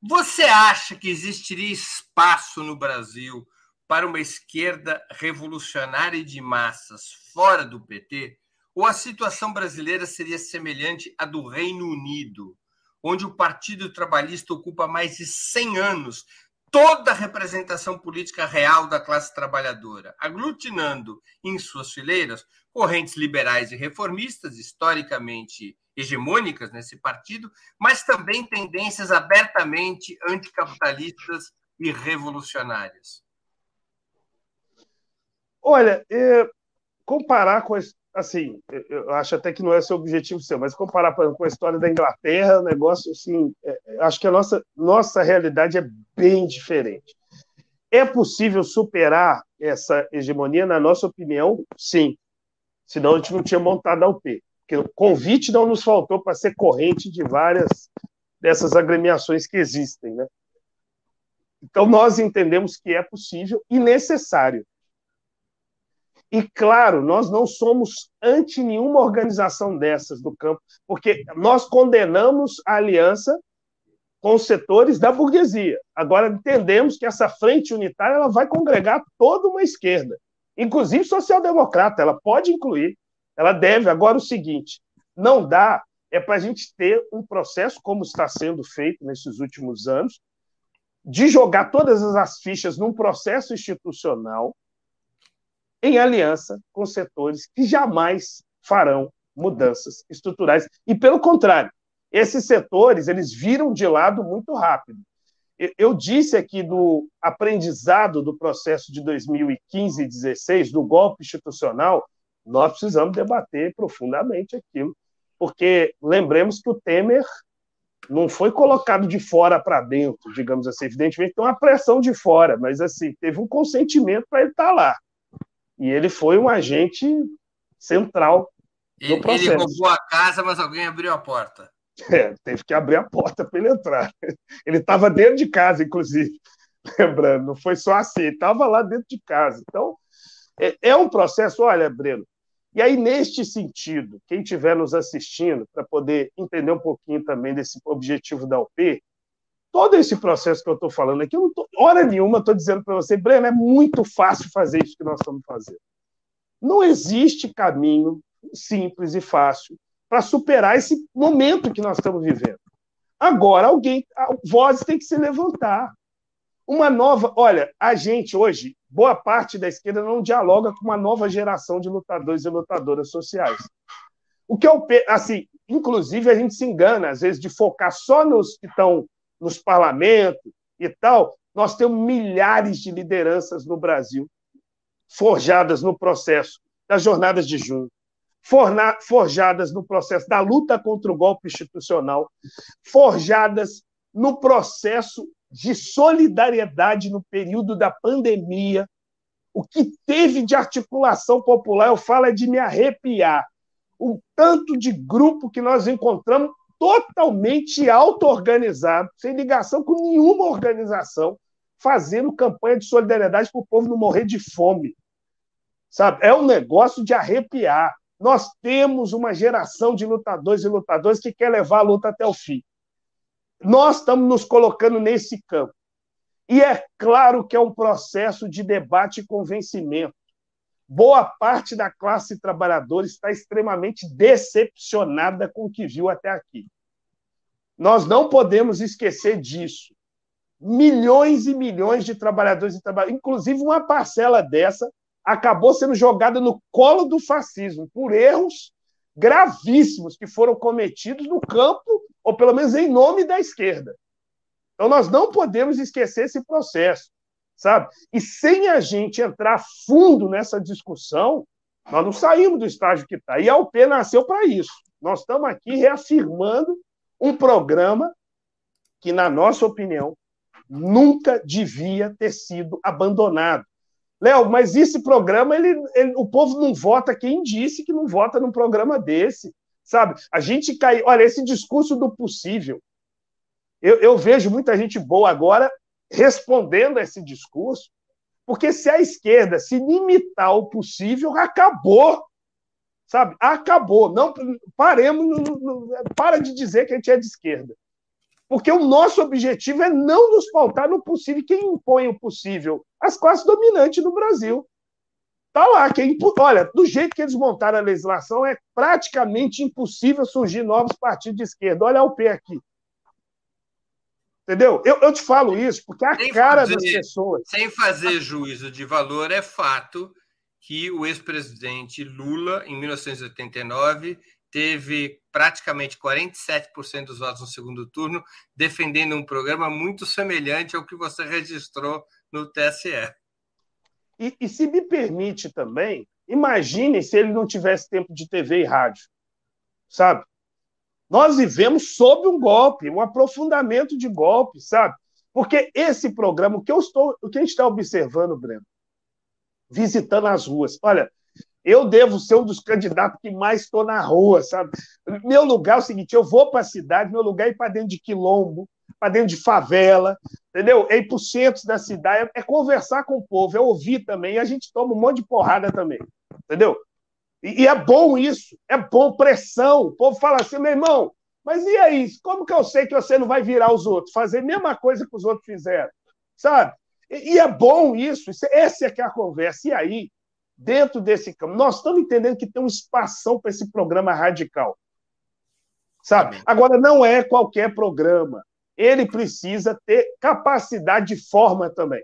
você acha que existiria espaço no Brasil para uma esquerda revolucionária de massas fora do PT? Ou a situação brasileira seria semelhante à do Reino Unido, onde o Partido Trabalhista ocupa mais de 100 anos toda a representação política real da classe trabalhadora, aglutinando em suas fileiras correntes liberais e reformistas, historicamente hegemônicas nesse partido, mas também tendências abertamente anticapitalistas e revolucionárias. Olha, é, comparar com a, assim, eu acho até que não é seu objetivo seu, mas comparar com a história da Inglaterra, o negócio, assim, é, é, acho que a nossa, nossa realidade é bem diferente. É possível superar essa hegemonia? Na nossa opinião, sim. Senão a gente não tinha montado a UP. Porque o convite não nos faltou para ser corrente de várias dessas agremiações que existem, né? Então nós entendemos que é possível e necessário. E claro, nós não somos anti nenhuma organização dessas do campo, porque nós condenamos a aliança com os setores da burguesia. Agora entendemos que essa frente unitária ela vai congregar toda uma esquerda, inclusive social-democrata, ela pode incluir, ela deve. Agora o seguinte, não dá é para a gente ter um processo como está sendo feito nesses últimos anos, de jogar todas as fichas num processo institucional em aliança com setores que jamais farão mudanças estruturais. E, pelo contrário, esses setores eles viram de lado muito rápido. Eu disse aqui do aprendizado do processo de 2015 e 2016, do golpe institucional, nós precisamos debater profundamente aquilo, porque lembremos que o Temer não foi colocado de fora para dentro, digamos assim. Evidentemente, tem uma pressão de fora, mas assim teve um consentimento para ele estar tá lá. E ele foi um agente central no processo. Ele roubou a casa, mas alguém abriu a porta. [LAUGHS] É, teve que abrir a porta para ele entrar. Ele estava dentro de casa, inclusive. [LAUGHS] Lembrando, não foi só assim, ele estava lá dentro de casa. Então, é, é um processo, olha, Breno, e aí, neste sentido, quem estiver nos assistindo, para poder entender um pouquinho também desse objetivo da UP, todo esse processo que eu estou falando aqui, eu não tô, hora nenhuma estou dizendo para você, Breno, é muito fácil fazer isso que nós estamos fazendo. Não existe caminho simples e fácil para superar esse momento que nós estamos vivendo. Agora, alguém, vozes tem que se levantar. Uma nova. Olha, a gente hoje, boa parte da esquerda não dialoga com uma nova geração de lutadores e lutadoras sociais. O que é o. Assim, inclusive, a gente se engana, às vezes, de focar só nos que estão nos parlamentos e tal, nós temos milhares de lideranças no Brasil forjadas no processo das jornadas de junho, forjadas no processo da luta contra o golpe institucional, forjadas no processo de solidariedade no período da pandemia. O que teve de articulação popular, eu falo, é de me arrepiar. O tanto de grupo que nós encontramos totalmente auto-organizado, sem ligação com nenhuma organização, fazendo campanha de solidariedade para o povo não morrer de fome. Sabe? É um negócio de arrepiar. Nós temos uma geração de lutadores e lutadoras que quer levar a luta até o fim. Nós estamos nos colocando nesse campo. E é claro que é um processo de debate e convencimento. Boa parte da classe trabalhadora está extremamente decepcionada com o que viu até aqui. Nós não podemos esquecer disso. Milhões e milhões de trabalhadores e trabalhadoras, inclusive uma parcela dessa, acabou sendo jogada no colo do fascismo por erros gravíssimos que foram cometidos no campo, ou pelo menos em nome da esquerda. Então nós não podemos esquecer esse processo sabe? E sem a gente entrar fundo nessa discussão, nós não saímos do estágio que está. E a UP nasceu para isso. Nós estamos aqui reafirmando um programa que, na nossa opinião, nunca devia ter sido abandonado. Léo, mas esse programa, ele, ele, o povo não vota quem disse que não vota num programa desse, sabe? A gente cai. Olha, esse discurso do possível. Eu, eu vejo muita gente boa agora respondendo a esse discurso, porque se a esquerda se limitar ao possível, acabou. Sabe? Acabou. Não paremos, para de dizer que a gente é de esquerda. Porque o nosso objetivo é não nos pautar no possível. Quem impõe o possível? As classes dominantes do Brasil. Tá lá, quem, olha, do jeito que eles montaram a legislação, é praticamente impossível surgir novos partidos de esquerda. Olha o pé aqui. Entendeu? Eu, eu te falo isso porque a sem cara fazer, das pessoas. Sem fazer juízo de valor, é fato que o ex-presidente Lula, em 1989, teve praticamente 47% dos votos no segundo turno, defendendo um programa muito semelhante ao que você registrou no TSE. E, e se me permite também, Imagine se ele não tivesse tempo de TV e rádio, sabe? Nós vivemos sob um golpe, um aprofundamento de golpe, sabe? Porque esse programa, o que eu estou, o que a gente está observando, Breno, visitando as ruas. Olha, eu devo ser um dos candidatos que mais estou na rua, sabe? Meu lugar é o seguinte: eu vou para a cidade, meu lugar é ir para dentro de quilombo, para dentro de favela, entendeu? É ir para o centro da cidade, é conversar com o povo, é ouvir também, e a gente toma um monte de porrada também, entendeu? E, e é bom isso, é bom pressão. O povo fala assim, meu irmão, mas e aí? Como que eu sei que você não vai virar os outros? Fazer a mesma coisa que os outros fizeram, sabe? E, e é bom isso, isso essa é que é a conversa. E aí, dentro desse campo, nós estamos entendendo que tem um espação para esse programa radical. Sabe? Agora, não é qualquer programa. Ele precisa ter capacidade de forma também.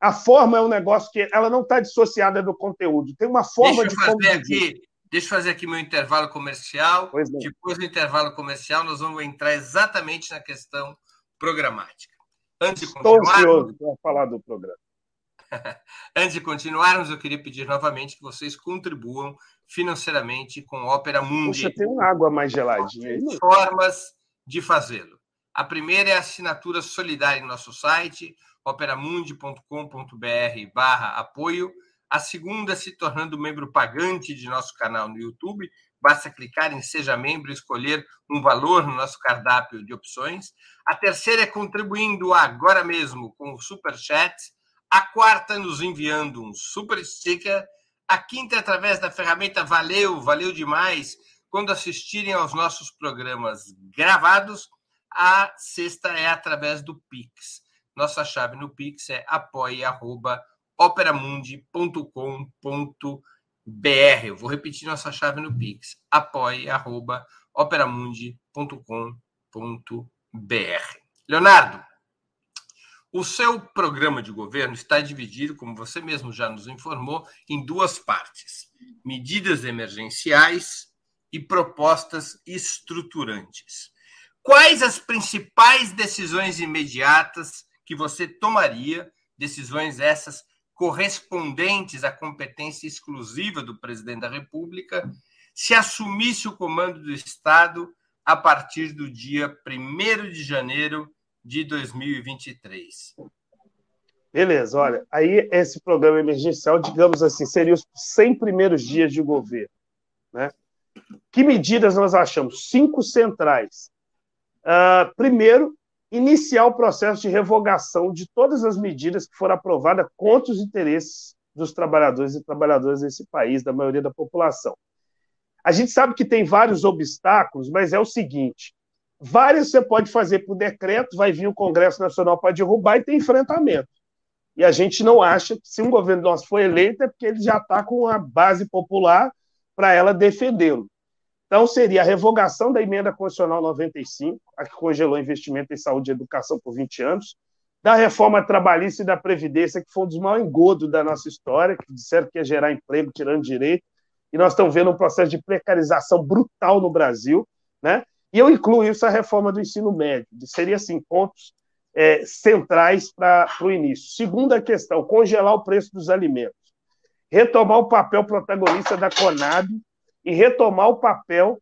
A forma é um negócio que ela não está dissociada do conteúdo. Tem uma forma deixa de fazer aqui, Deixa eu fazer aqui meu intervalo comercial. Depois do intervalo comercial, nós vamos entrar exatamente na questão programática. Antes de Estou ansioso para falar do programa. [LAUGHS] Antes de continuarmos, eu queria pedir novamente que vocês contribuam financeiramente com Ópera Mundi. Você tem uma água mais geladinha? Formas de fazê-lo. A primeira é a assinatura solidária em nosso site, operamundi.com.br barra apoio. A segunda, se tornando membro pagante de nosso canal no YouTube. Basta clicar em Seja Membro e escolher um valor no nosso cardápio de opções. A terceira é contribuindo agora mesmo com o Super Chat. A quarta, nos enviando um Super Sticker. A quinta, é através da ferramenta Valeu, valeu demais, quando assistirem aos nossos programas gravados. A sexta é através do Pix. Nossa chave no Pix é apoia.operamundi.com.br. Eu vou repetir nossa chave no Pix: apoia.operamundi.com.br br. Leonardo, o seu programa de governo está dividido, como você mesmo já nos informou, em duas partes: medidas emergenciais e propostas estruturantes. Quais as principais decisões imediatas que você tomaria, decisões essas correspondentes à competência exclusiva do presidente da República, se assumisse o comando do Estado a partir do dia 1 de janeiro de 2023. Beleza, olha, aí esse programa emergencial, digamos assim, seria os 100 primeiros dias de governo. Né? Que medidas nós achamos? Cinco centrais. Uh, primeiro, iniciar o processo de revogação de todas as medidas que foram aprovadas contra os interesses dos trabalhadores e trabalhadoras desse país, da maioria da população. A gente sabe que tem vários obstáculos, mas é o seguinte: vários você pode fazer por decreto, vai vir o Congresso Nacional para derrubar e tem enfrentamento. E a gente não acha que se um governo nosso for eleito é porque ele já está com a base popular para ela defendê-lo. Então, seria a revogação da emenda constitucional 95, a que congelou investimento em saúde e educação por 20 anos, da reforma trabalhista e da Previdência, que foi um dos maiores engodos da nossa história, que disseram que ia gerar emprego, tirando direito, e nós estamos vendo um processo de precarização brutal no Brasil, né? E eu incluo isso a reforma do ensino médio, seria assim, pontos é, centrais para o início. Segunda questão, congelar o preço dos alimentos. Retomar o papel protagonista da Conab e retomar o papel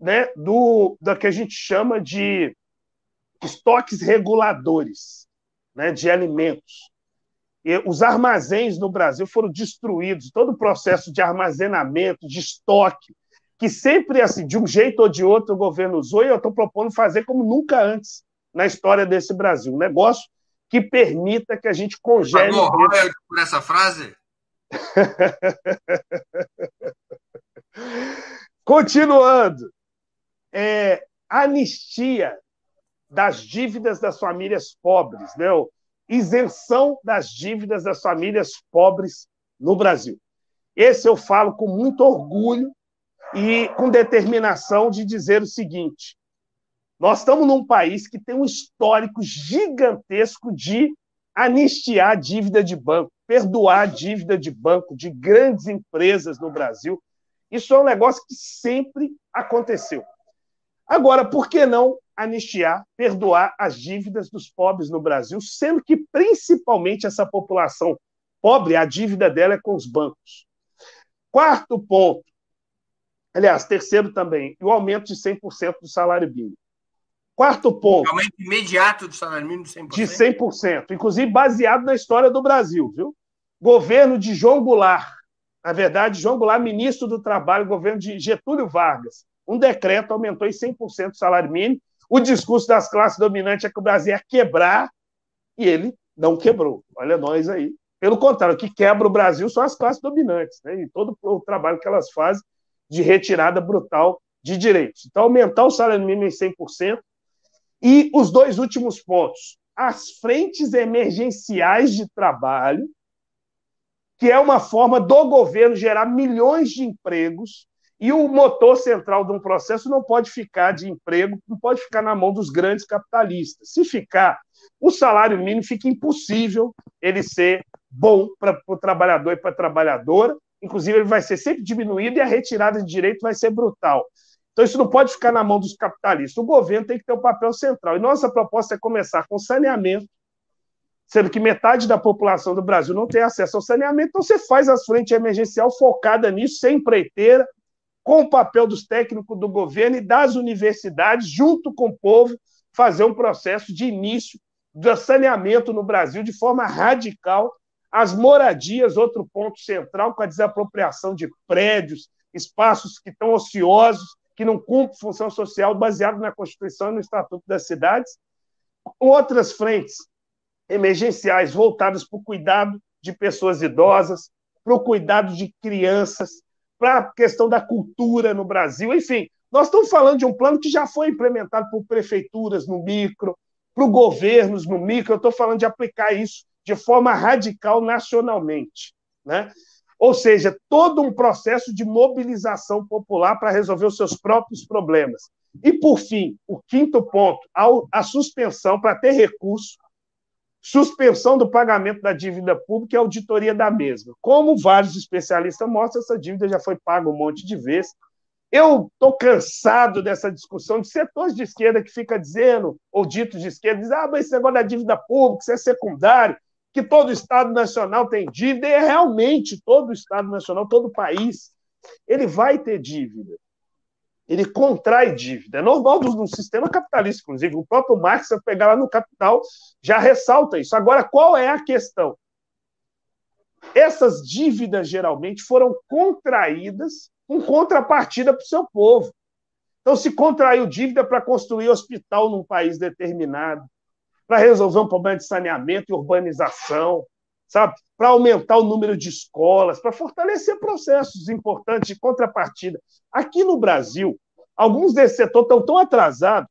né, do, do que a gente chama de estoques reguladores né, de alimentos os armazéns no Brasil foram destruídos, todo o processo de armazenamento, de estoque, que sempre, assim, de um jeito ou de outro, o governo usou, e eu estou propondo fazer como nunca antes na história desse Brasil. Um negócio que permita que a gente congele. Pagou por essa frase? [LAUGHS] Continuando. É, anistia das dívidas das famílias pobres. Né? isenção das dívidas das famílias pobres no Brasil. Esse eu falo com muito orgulho e com determinação de dizer o seguinte: nós estamos num país que tem um histórico gigantesco de anistiar dívida de banco, perdoar dívida de banco de grandes empresas no Brasil. Isso é um negócio que sempre aconteceu. Agora, por que não anistiar, perdoar as dívidas dos pobres no Brasil, sendo que principalmente essa população pobre, a dívida dela é com os bancos. Quarto ponto, aliás, terceiro também, o aumento de 100% do salário mínimo. Quarto ponto. Aumento imediato do salário mínimo de 100%. De 100%, inclusive baseado na história do Brasil, viu? Governo de João Goulart, na verdade, João Goulart, ministro do Trabalho, governo de Getúlio Vargas. Um decreto aumentou em 100% o salário mínimo. O discurso das classes dominantes é que o Brasil ia quebrar, e ele não quebrou. Olha nós aí. Pelo contrário, o que quebra o Brasil são as classes dominantes, né? e todo o trabalho que elas fazem de retirada brutal de direitos. Então, aumentar o salário mínimo em 100%. E os dois últimos pontos: as frentes emergenciais de trabalho que é uma forma do governo gerar milhões de empregos, e o motor central de um processo não pode ficar de emprego, não pode ficar na mão dos grandes capitalistas. Se ficar, o salário mínimo fica impossível ele ser bom para o trabalhador e para a trabalhadora, inclusive ele vai ser sempre diminuído e a retirada de direito vai ser brutal. Então, isso não pode ficar na mão dos capitalistas. O governo tem que ter o um papel central. E nossa proposta é começar com saneamento, sendo que metade da população do Brasil não tem acesso ao saneamento, então você faz as frentes emergencial focada nisso, sem empreiteira, com o papel dos técnicos do governo e das universidades, junto com o povo, fazer um processo de início do saneamento no Brasil de forma radical. As moradias, outro ponto central, com a desapropriação de prédios, espaços que estão ociosos, que não cumprem função social, baseado na Constituição e no Estatuto das Cidades. Outras frentes, emergenciais voltadas para o cuidado de pessoas idosas, para o cuidado de crianças, para a questão da cultura no Brasil. Enfim, nós estamos falando de um plano que já foi implementado por prefeituras no micro, por governos no micro. Eu estou falando de aplicar isso de forma radical nacionalmente. Né? Ou seja, todo um processo de mobilização popular para resolver os seus próprios problemas. E, por fim, o quinto ponto, a suspensão para ter recurso suspensão do pagamento da dívida pública e auditoria da mesma. Como vários especialistas mostram, essa dívida já foi paga um monte de vezes. Eu estou cansado dessa discussão de setores de esquerda que fica dizendo, ou ditos de esquerda, diz, ah, mas esse negócio da dívida pública, isso é secundário, que todo Estado Nacional tem dívida, e é realmente todo Estado Nacional, todo país, ele vai ter dívida ele contrai dívida. É normal no sistema capitalista, inclusive. O próprio Marx, se pegar lá no Capital, já ressalta isso. Agora, qual é a questão? Essas dívidas, geralmente, foram contraídas com contrapartida para o seu povo. Então, se contraiu dívida para construir hospital num país determinado, para resolver um problema de saneamento e urbanização, sabe? Para aumentar o número de escolas, para fortalecer processos importantes de contrapartida. Aqui no Brasil, alguns desses setores estão tão atrasados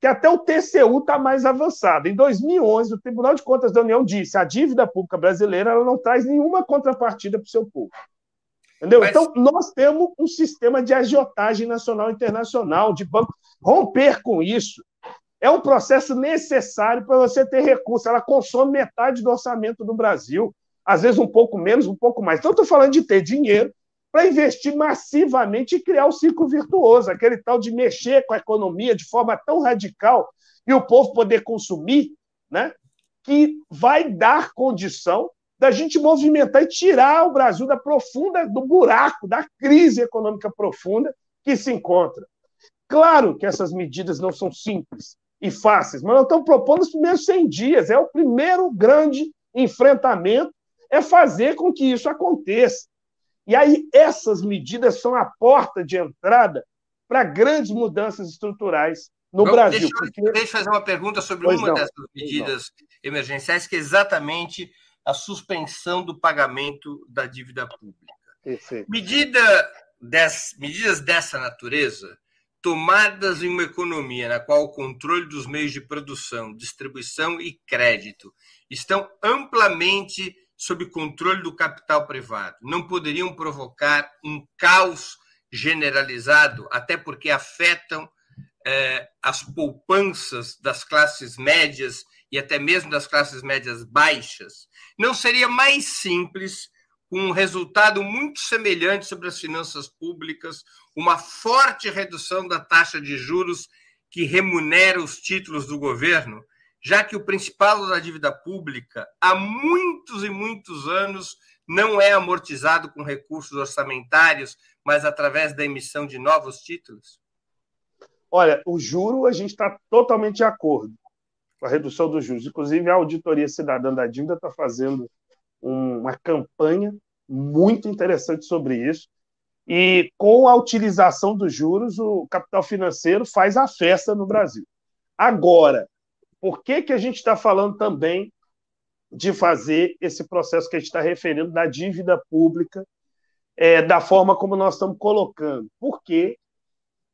que até o TCU está mais avançado. Em 2011, o Tribunal de Contas da União disse a dívida pública brasileira ela não traz nenhuma contrapartida para o seu povo. Entendeu? Mas... Então, nós temos um sistema de agiotagem nacional e internacional, de banco. Romper com isso é um processo necessário para você ter recurso. Ela consome metade do orçamento do Brasil, às vezes um pouco menos, um pouco mais. Então, estou falando de ter dinheiro para investir massivamente e criar o um ciclo virtuoso, aquele tal de mexer com a economia de forma tão radical e o povo poder consumir, né, que vai dar condição da gente movimentar e tirar o Brasil da profunda do buraco, da crise econômica profunda que se encontra. Claro que essas medidas não são simples, e fáceis, mas nós estamos propondo os primeiros 100 dias. É o primeiro grande enfrentamento, é fazer com que isso aconteça. E aí, essas medidas são a porta de entrada para grandes mudanças estruturais no Brasil. Deixa, porque... deixa eu fazer uma pergunta sobre pois uma não, dessas medidas emergenciais, que é exatamente a suspensão do pagamento da dívida pública. Medida des, medidas dessa natureza tomadas em uma economia na qual o controle dos meios de produção, distribuição e crédito estão amplamente sob controle do capital privado, não poderiam provocar um caos generalizado, até porque afetam eh, as poupanças das classes médias e até mesmo das classes médias baixas, não seria mais simples com um resultado muito semelhante sobre as finanças públicas, uma forte redução da taxa de juros que remunera os títulos do governo, já que o principal da dívida pública há muitos e muitos anos não é amortizado com recursos orçamentários, mas através da emissão de novos títulos? Olha, o juro a gente está totalmente de acordo com a redução dos juros. Inclusive, a Auditoria Cidadã da Dívida está fazendo uma campanha muito interessante sobre isso. E com a utilização dos juros, o capital financeiro faz a festa no Brasil. Agora, por que, que a gente está falando também de fazer esse processo que a gente está referindo da dívida pública, é, da forma como nós estamos colocando? Porque,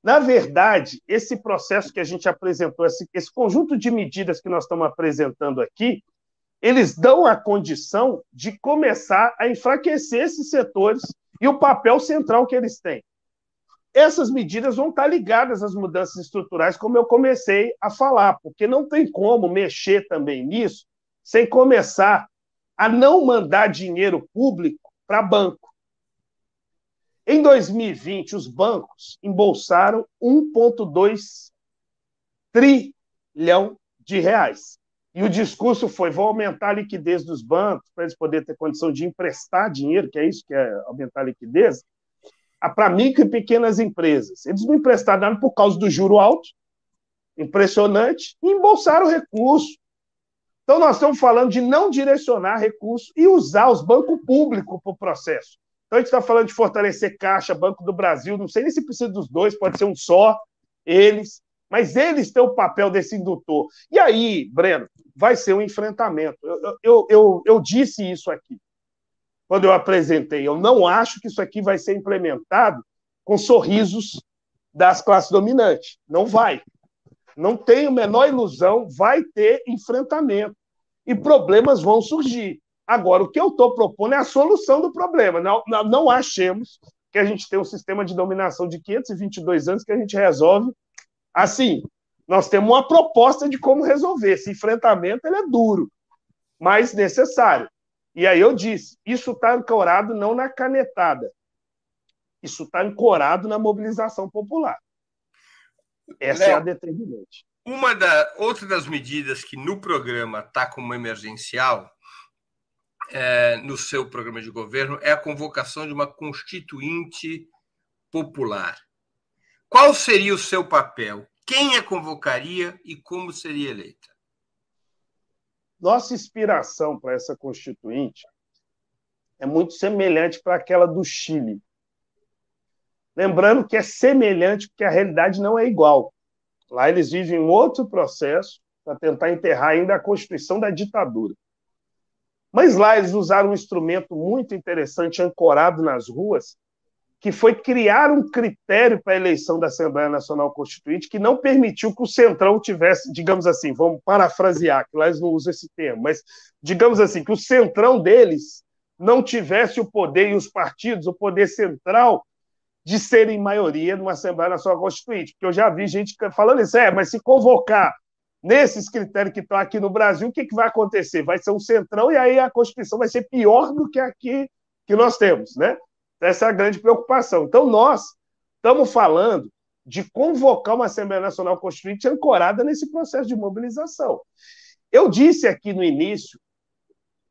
na verdade, esse processo que a gente apresentou, esse, esse conjunto de medidas que nós estamos apresentando aqui, eles dão a condição de começar a enfraquecer esses setores e o papel central que eles têm. Essas medidas vão estar ligadas às mudanças estruturais, como eu comecei a falar, porque não tem como mexer também nisso sem começar a não mandar dinheiro público para banco. Em 2020, os bancos embolsaram 1,2 trilhão de reais. E o discurso foi: vou aumentar a liquidez dos bancos para eles poderem ter condição de emprestar dinheiro, que é isso que é aumentar a liquidez, para micro e pequenas empresas. Eles não emprestaram nada por causa do juro alto, impressionante, e embolsaram recurso. Então, nós estamos falando de não direcionar recurso e usar os bancos públicos para o processo. Então, a gente está falando de fortalecer Caixa, Banco do Brasil, não sei nem se precisa dos dois, pode ser um só, eles, mas eles têm o papel desse indutor. E aí, Breno, vai ser um enfrentamento. Eu, eu, eu, eu disse isso aqui, quando eu apresentei. Eu não acho que isso aqui vai ser implementado com sorrisos das classes dominantes. Não vai. Não tenho a menor ilusão, vai ter enfrentamento. E problemas vão surgir. Agora, o que eu estou propondo é a solução do problema. Não, não, não achemos que a gente tem um sistema de dominação de 522 anos que a gente resolve assim, nós temos uma proposta de como resolver. Esse enfrentamento ele é duro, mas necessário. E aí eu disse, isso está ancorado não na canetada, isso está ancorado na mobilização popular. Essa Léo, é a determinante. Uma da outra das medidas que no programa está como emergencial é, no seu programa de governo é a convocação de uma constituinte popular. Qual seria o seu papel? Quem a convocaria e como seria eleita? Nossa inspiração para essa constituinte é muito semelhante para aquela do Chile. Lembrando que é semelhante porque a realidade não é igual. Lá eles vivem um outro processo para tentar enterrar ainda a constituição da ditadura. Mas lá eles usaram um instrumento muito interessante ancorado nas ruas, que foi criar um critério para a eleição da Assembleia Nacional Constituinte que não permitiu que o Centrão tivesse, digamos assim, vamos parafrasear, que lá eles não usam esse termo, mas digamos assim, que o Centrão deles não tivesse o poder e os partidos, o poder central de serem maioria numa Assembleia Nacional Constituinte. Porque eu já vi gente falando isso, é, mas se convocar nesses critérios que estão aqui no Brasil, o que, que vai acontecer? Vai ser um centrão e aí a Constituição vai ser pior do que aqui que nós temos, né? Essa é a grande preocupação. Então, nós estamos falando de convocar uma Assembleia Nacional Constituinte ancorada nesse processo de mobilização. Eu disse aqui no início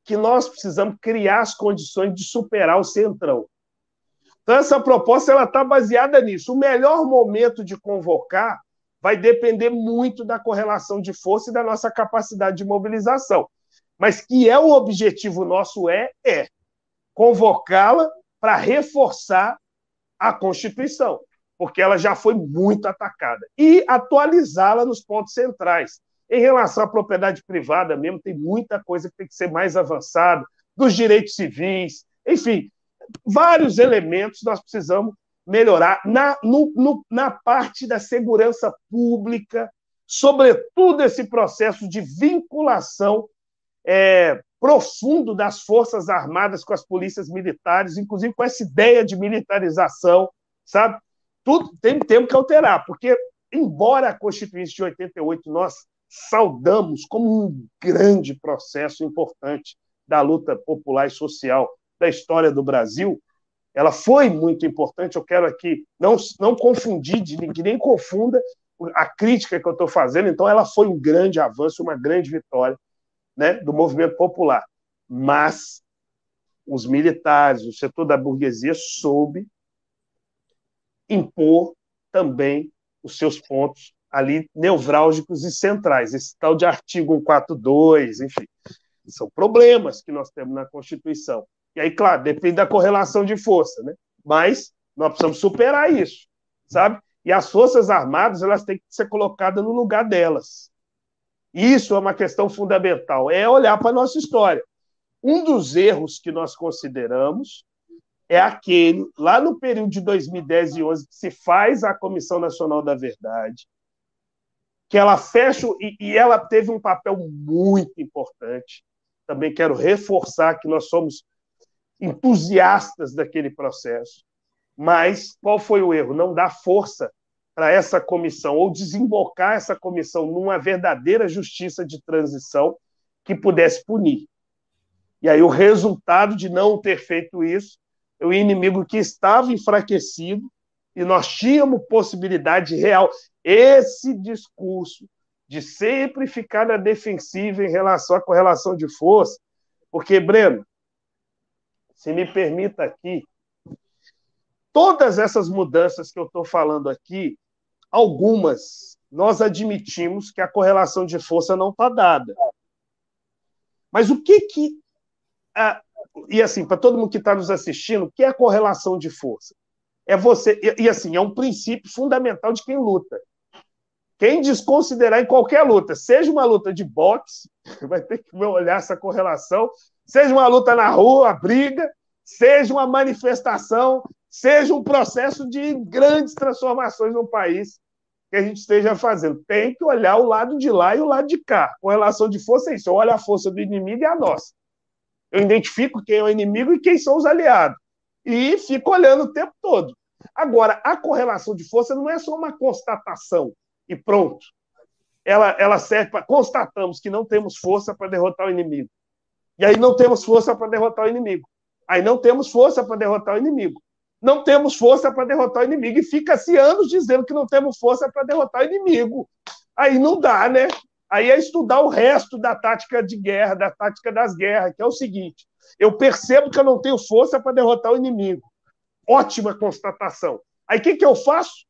que nós precisamos criar as condições de superar o centrão. Então, essa proposta ela está baseada nisso. O melhor momento de convocar vai depender muito da correlação de força e da nossa capacidade de mobilização. Mas que é o objetivo nosso é é convocá-la para reforçar a Constituição, porque ela já foi muito atacada, e atualizá-la nos pontos centrais. Em relação à propriedade privada mesmo, tem muita coisa que tem que ser mais avançada, dos direitos civis, enfim, vários elementos nós precisamos melhorar na, no, no, na parte da segurança pública, sobretudo esse processo de vinculação é, profundo das Forças Armadas com as polícias militares, inclusive com essa ideia de militarização, sabe? Tudo tem, temos que alterar, porque, embora a Constituição de 88 nós saudamos como um grande processo importante da luta popular e social da história do Brasil, ela foi muito importante. Eu quero aqui não, não confundir, ninguém nem confunda a crítica que eu estou fazendo. Então, ela foi um grande avanço, uma grande vitória né, do movimento popular. Mas os militares, o setor da burguesia soube impor também os seus pontos ali nevrálgicos e centrais. Esse tal de artigo 142, enfim, são problemas que nós temos na Constituição. E aí, claro, depende da correlação de força, né? Mas nós precisamos superar isso, sabe? E as Forças Armadas, elas têm que ser colocadas no lugar delas. Isso é uma questão fundamental, é olhar para a nossa história. Um dos erros que nós consideramos é aquele, lá no período de 2010 e 11, que se faz a Comissão Nacional da Verdade, que ela fecha, e, e ela teve um papel muito importante. Também quero reforçar que nós somos entusiastas daquele processo. Mas qual foi o erro? Não dar força para essa comissão, ou desembocar essa comissão numa verdadeira justiça de transição que pudesse punir. E aí o resultado de não ter feito isso é o inimigo que estava enfraquecido e nós tínhamos possibilidade real. Esse discurso de sempre ficar na defensiva em relação à correlação de força, porque, Breno, se me permita aqui, todas essas mudanças que eu estou falando aqui, algumas nós admitimos que a correlação de força não está dada. Mas o que que. E assim, para todo mundo que está nos assistindo, o que é a correlação de força? É você. E, e assim, é um princípio fundamental de quem luta. Quem desconsiderar em qualquer luta, seja uma luta de boxe, [LAUGHS] vai ter que olhar essa correlação, seja uma luta na rua, briga, seja uma manifestação, seja um processo de grandes transformações no país que a gente esteja fazendo. Tem que olhar o lado de lá e o lado de cá. Com relação de força é isso. Olha a força do inimigo e a nossa. Eu identifico quem é o inimigo e quem são os aliados. E fico olhando o tempo todo. Agora, a correlação de força não é só uma constatação e pronto. Ela, ela serve para. Constatamos que não temos força para derrotar o inimigo. E aí não temos força para derrotar o inimigo. Aí não temos força para derrotar o inimigo não temos força para derrotar o inimigo. E fica-se anos dizendo que não temos força para derrotar o inimigo. Aí não dá, né? Aí é estudar o resto da tática de guerra, da tática das guerras, que é o seguinte: eu percebo que eu não tenho força para derrotar o inimigo. Ótima constatação. Aí o que, que eu faço?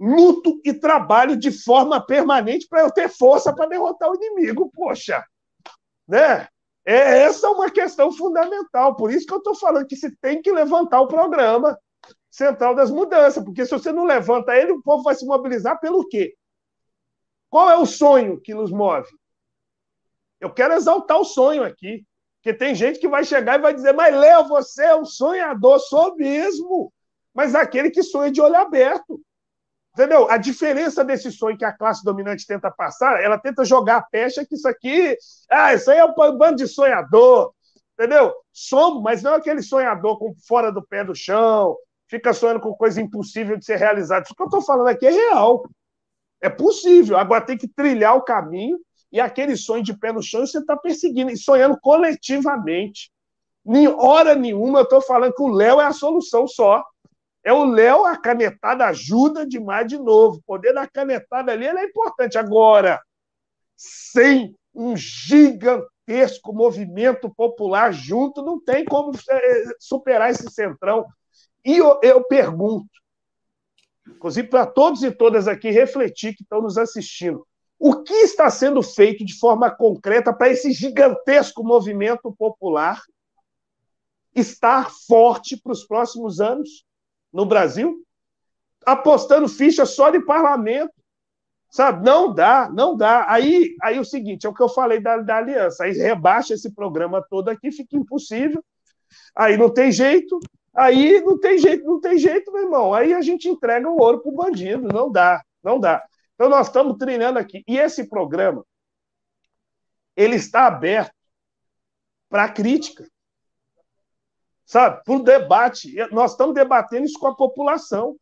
Luto e trabalho de forma permanente para eu ter força para derrotar o inimigo. Poxa, né? É, essa é uma questão fundamental. Por isso que eu estou falando que se tem que levantar o programa central das mudanças, porque se você não levanta ele, o povo vai se mobilizar pelo quê? Qual é o sonho que nos move? Eu quero exaltar o sonho aqui, porque tem gente que vai chegar e vai dizer, mas Léo, você é um sonhador, sou mesmo, mas aquele que sonha de olho aberto. Entendeu? A diferença desse sonho que a classe dominante tenta passar, ela tenta jogar a pecha que isso aqui, ah, isso aí é um bando de sonhador, entendeu? Somos, mas não é aquele sonhador com fora do pé do chão, fica sonhando com coisa impossível de ser realizada. Isso que eu estou falando aqui é real. É possível. Agora tem que trilhar o caminho e aquele sonho de pé no chão você está perseguindo e sonhando coletivamente. Em hora nenhuma eu estou falando que o Léo é a solução só. É o Léo, a canetada ajuda demais de novo. O poder da canetada ali é importante. Agora, sem um gigantesco movimento popular junto, não tem como é, superar esse centrão. E eu, eu pergunto, inclusive para todos e todas aqui refletir que estão nos assistindo, o que está sendo feito de forma concreta para esse gigantesco movimento popular estar forte para os próximos anos? No Brasil, apostando ficha só de parlamento. Sabe? Não dá, não dá. Aí, aí o seguinte, é o que eu falei da, da aliança. Aí rebaixa esse programa todo aqui, fica impossível. Aí não tem jeito. Aí não tem jeito, não tem jeito, meu irmão. Aí a gente entrega o ouro para o bandido. Não dá, não dá. Então nós estamos treinando aqui. E esse programa, ele está aberto para crítica sabe? Para o debate. Nós estamos debatendo isso com a população.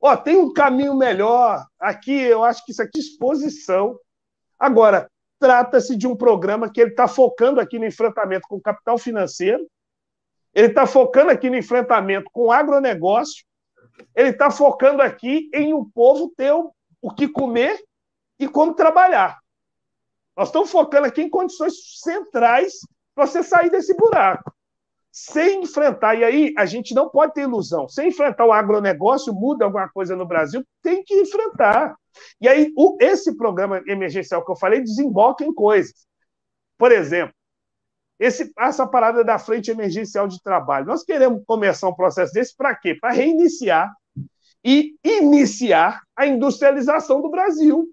Ó, tem um caminho melhor. Aqui, eu acho que isso aqui é exposição. Agora, trata-se de um programa que ele está focando aqui no enfrentamento com o capital financeiro, ele está focando aqui no enfrentamento com o agronegócio, ele está focando aqui em o povo ter o, o que comer e como trabalhar. Nós estamos focando aqui em condições centrais para você sair desse buraco. Sem enfrentar, e aí a gente não pode ter ilusão, sem enfrentar o agronegócio, muda alguma coisa no Brasil, tem que enfrentar. E aí, o, esse programa emergencial que eu falei desemboca em coisas. Por exemplo, esse, essa parada da frente emergencial de trabalho. Nós queremos começar um processo desse para quê? Para reiniciar e iniciar a industrialização do Brasil.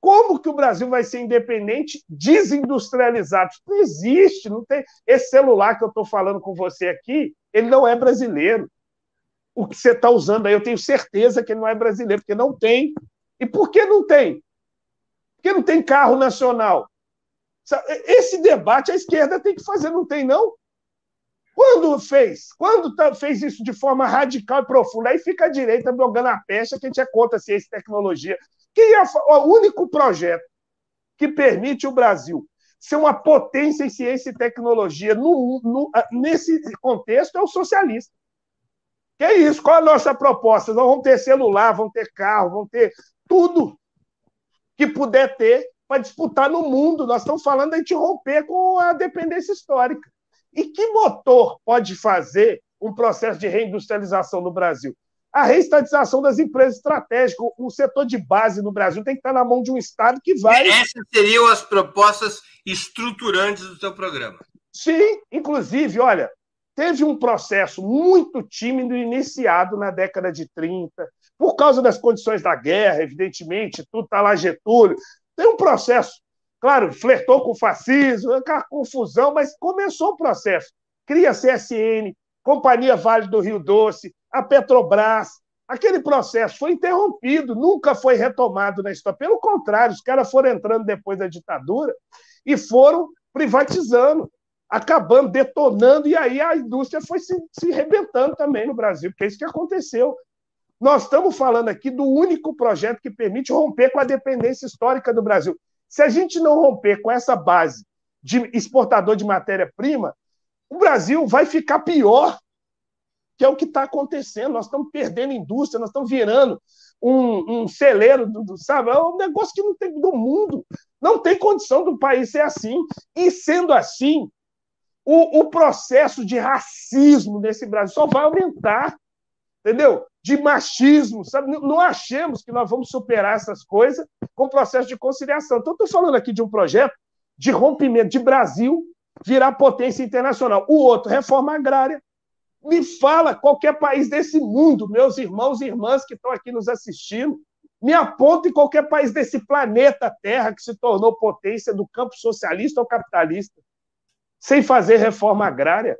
Como que o Brasil vai ser independente, desindustrializado? Isso não existe, não tem. Esse celular que eu estou falando com você aqui, ele não é brasileiro. O que você está usando aí, eu tenho certeza que ele não é brasileiro, porque não tem. E por que não tem? Porque não tem carro nacional. Esse debate a esquerda tem que fazer, não tem, não? Quando fez? Quando tá, fez isso de forma radical e profunda? Aí fica a direita jogando a pecha que a gente é contra ciência e tecnologia. É o único projeto que permite o Brasil ser uma potência em ciência e tecnologia no, no, nesse contexto é o socialista. Que é isso? Qual a nossa proposta? Nós vamos ter celular, vamos ter carro, vamos ter tudo que puder ter para disputar no mundo. Nós estamos falando de romper com a dependência histórica. E que motor pode fazer um processo de reindustrialização no Brasil? A reestatização das empresas estratégicas. O setor de base no Brasil tem que estar na mão de um Estado que vai. Essas seriam as propostas estruturantes do seu programa. Sim, inclusive, olha, teve um processo muito tímido iniciado na década de 30, por causa das condições da guerra, evidentemente, tudo está lá Getúlio. Tem um processo, claro, flertou com o fascismo, aquela confusão, mas começou o processo. Cria CSN, Companhia Vale do Rio Doce, a Petrobras. Aquele processo foi interrompido, nunca foi retomado na história. Pelo contrário, os caras foram entrando depois da ditadura e foram privatizando, acabando, detonando, e aí a indústria foi se, se rebentando também no Brasil, porque é isso que aconteceu. Nós estamos falando aqui do único projeto que permite romper com a dependência histórica do Brasil. Se a gente não romper com essa base de exportador de matéria-prima, o Brasil vai ficar pior que é o que está acontecendo. Nós estamos perdendo indústria, nós estamos virando um, um celeiro, do, sabe? É um negócio que não tem do mundo. Não tem condição do país ser assim. E sendo assim, o, o processo de racismo nesse Brasil só vai aumentar, entendeu? De machismo, sabe? Não achemos que nós vamos superar essas coisas com o processo de conciliação. Então, estou falando aqui de um projeto de rompimento de Brasil virar potência internacional. O outro, reforma agrária, me fala qualquer país desse mundo, meus irmãos e irmãs que estão aqui nos assistindo, me aponta em qualquer país desse planeta Terra que se tornou potência do campo socialista ou capitalista, sem fazer reforma agrária.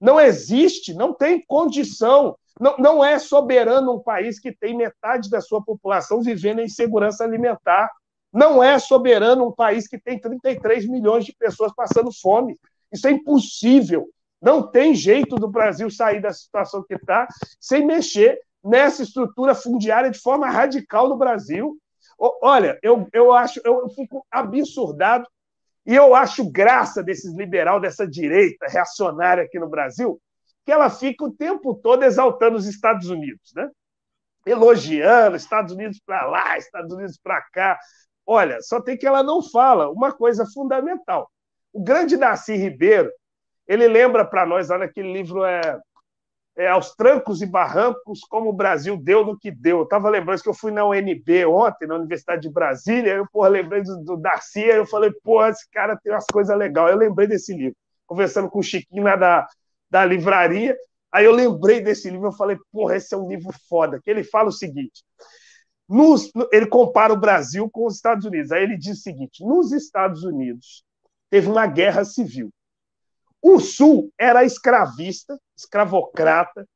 Não existe, não tem condição. Não, não é soberano um país que tem metade da sua população vivendo em segurança alimentar. Não é soberano um país que tem 33 milhões de pessoas passando fome. Isso é impossível. Não tem jeito do Brasil sair da situação que está sem mexer nessa estrutura fundiária de forma radical no Brasil. Olha, eu, eu acho, eu fico absurdado e eu acho graça desses liberal, dessa direita reacionária aqui no Brasil, que ela fica o tempo todo exaltando os Estados Unidos, né? Elogiando Estados Unidos para lá, Estados Unidos para cá. Olha, só tem que ela não fala uma coisa fundamental. O grande Darcy Ribeiro, ele lembra para nós, lá naquele livro é, é, Aos Trancos e Barrancos, como o Brasil deu no que deu. Eu estava lembrando que eu fui na UNB ontem, na Universidade de Brasília, eu porra, lembrei do, do Darcy, aí eu falei, pô, esse cara tem umas coisas legais. Eu lembrei desse livro, conversando com o Chiquinho lá da, da livraria, aí eu lembrei desse livro, eu falei, porra, esse é um livro foda, que ele fala o seguinte, nos, ele compara o Brasil com os Estados Unidos, aí ele diz o seguinte, nos Estados Unidos teve uma guerra civil, o Sul era escravista, escravocrata,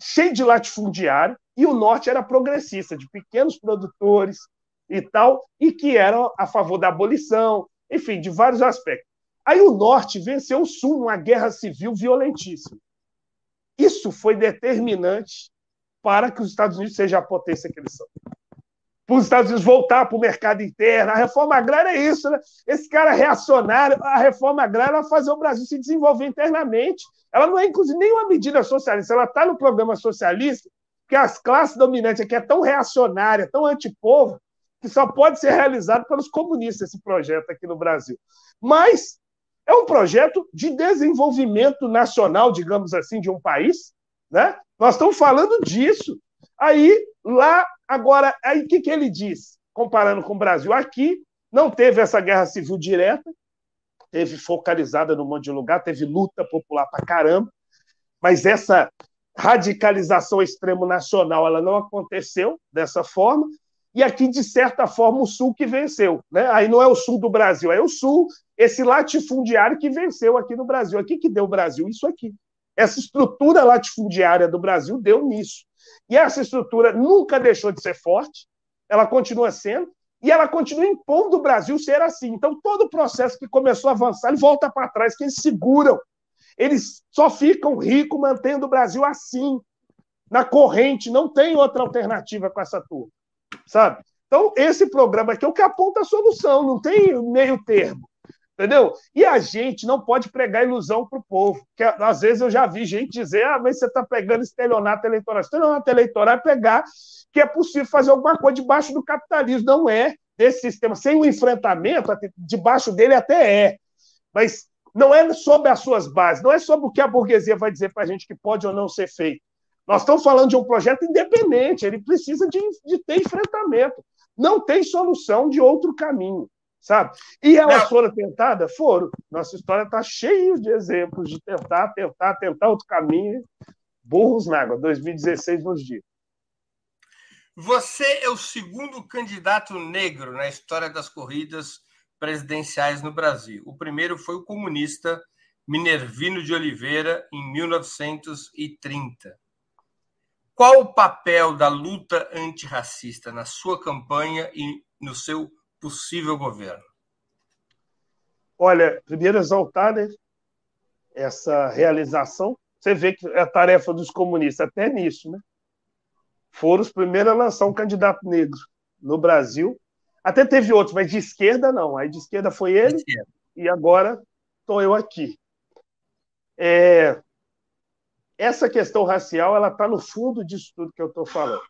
cheio de latifundiário, e o Norte era progressista, de pequenos produtores e tal, e que eram a favor da abolição, enfim, de vários aspectos. Aí o Norte venceu o Sul numa guerra civil violentíssima. Isso foi determinante para que os Estados Unidos sejam a potência que eles são para os Estados Unidos voltar para o mercado interno. A reforma agrária é isso, né? Esse cara reacionário, a reforma agrária vai fazer o Brasil se desenvolver internamente. Ela não é, inclusive, nenhuma medida socialista, ela está no programa socialista, que as classes dominantes aqui é tão reacionária, tão antipovo, que só pode ser realizado pelos comunistas esse projeto aqui no Brasil. Mas É um projeto de desenvolvimento nacional, digamos assim, de um país. Né? Nós estamos falando disso. Aí, lá, agora, aí o que, que ele diz, comparando com o Brasil? Aqui não teve essa guerra civil direta, teve focalizada num monte de lugar, teve luta popular para caramba, mas essa radicalização extremo nacional ela não aconteceu dessa forma, e aqui, de certa forma, o Sul que venceu. Né? Aí não é o Sul do Brasil, é o Sul, esse latifundiário que venceu aqui no Brasil. Aqui que deu o Brasil, isso aqui. Essa estrutura latifundiária do Brasil deu nisso. E essa estrutura nunca deixou de ser forte, ela continua sendo, e ela continua impondo o Brasil ser assim. Então, todo o processo que começou a avançar, ele volta para trás, que eles seguram. Eles só ficam ricos mantendo o Brasil assim, na corrente, não tem outra alternativa com essa turma sabe? Então, esse programa aqui é o que aponta a solução, não tem meio termo. Entendeu? E a gente não pode pregar ilusão para o povo. Que às vezes eu já vi gente dizer: ah, mas você está pegando estelionato eleitoral. Estelionato eleitoral é pegar que é possível fazer alguma coisa debaixo do capitalismo. Não é desse sistema. Sem o enfrentamento, debaixo dele até é. Mas não é sobre as suas bases, não é sobre o que a burguesia vai dizer para a gente que pode ou não ser feito. Nós estamos falando de um projeto independente, ele precisa de, de ter enfrentamento. Não tem solução de outro caminho, sabe? E elas Não. foram tentadas? Foram. Nossa história está cheia de exemplos de tentar, tentar, tentar outro caminho. Burros na água, 2016 nos dias. Você é o segundo candidato negro na história das corridas presidenciais no Brasil. O primeiro foi o comunista Minervino de Oliveira, em 1930. Qual o papel da luta antirracista na sua campanha e no seu possível governo? Olha, primeiro exaltar né, essa realização. Você vê que é a tarefa dos comunistas, até nisso, né? Foram os primeiros a lançar um candidato negro no Brasil. Até teve outros, mas de esquerda não. Aí de esquerda foi ele, e agora estou eu aqui. É, essa questão racial ela está no fundo disso tudo que eu estou falando.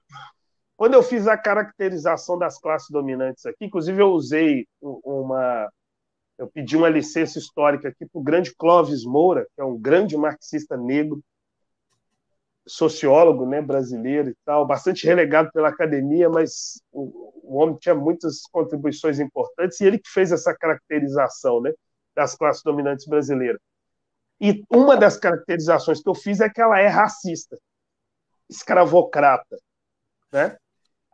Quando eu fiz a caracterização das classes dominantes aqui, inclusive eu usei uma. Eu pedi uma licença histórica aqui para o grande Clóvis Moura, que é um grande marxista negro, sociólogo né, brasileiro e tal, bastante relegado pela academia, mas o, o homem tinha muitas contribuições importantes, e ele que fez essa caracterização né, das classes dominantes brasileiras. E uma das caracterizações que eu fiz é que ela é racista, escravocrata. Né?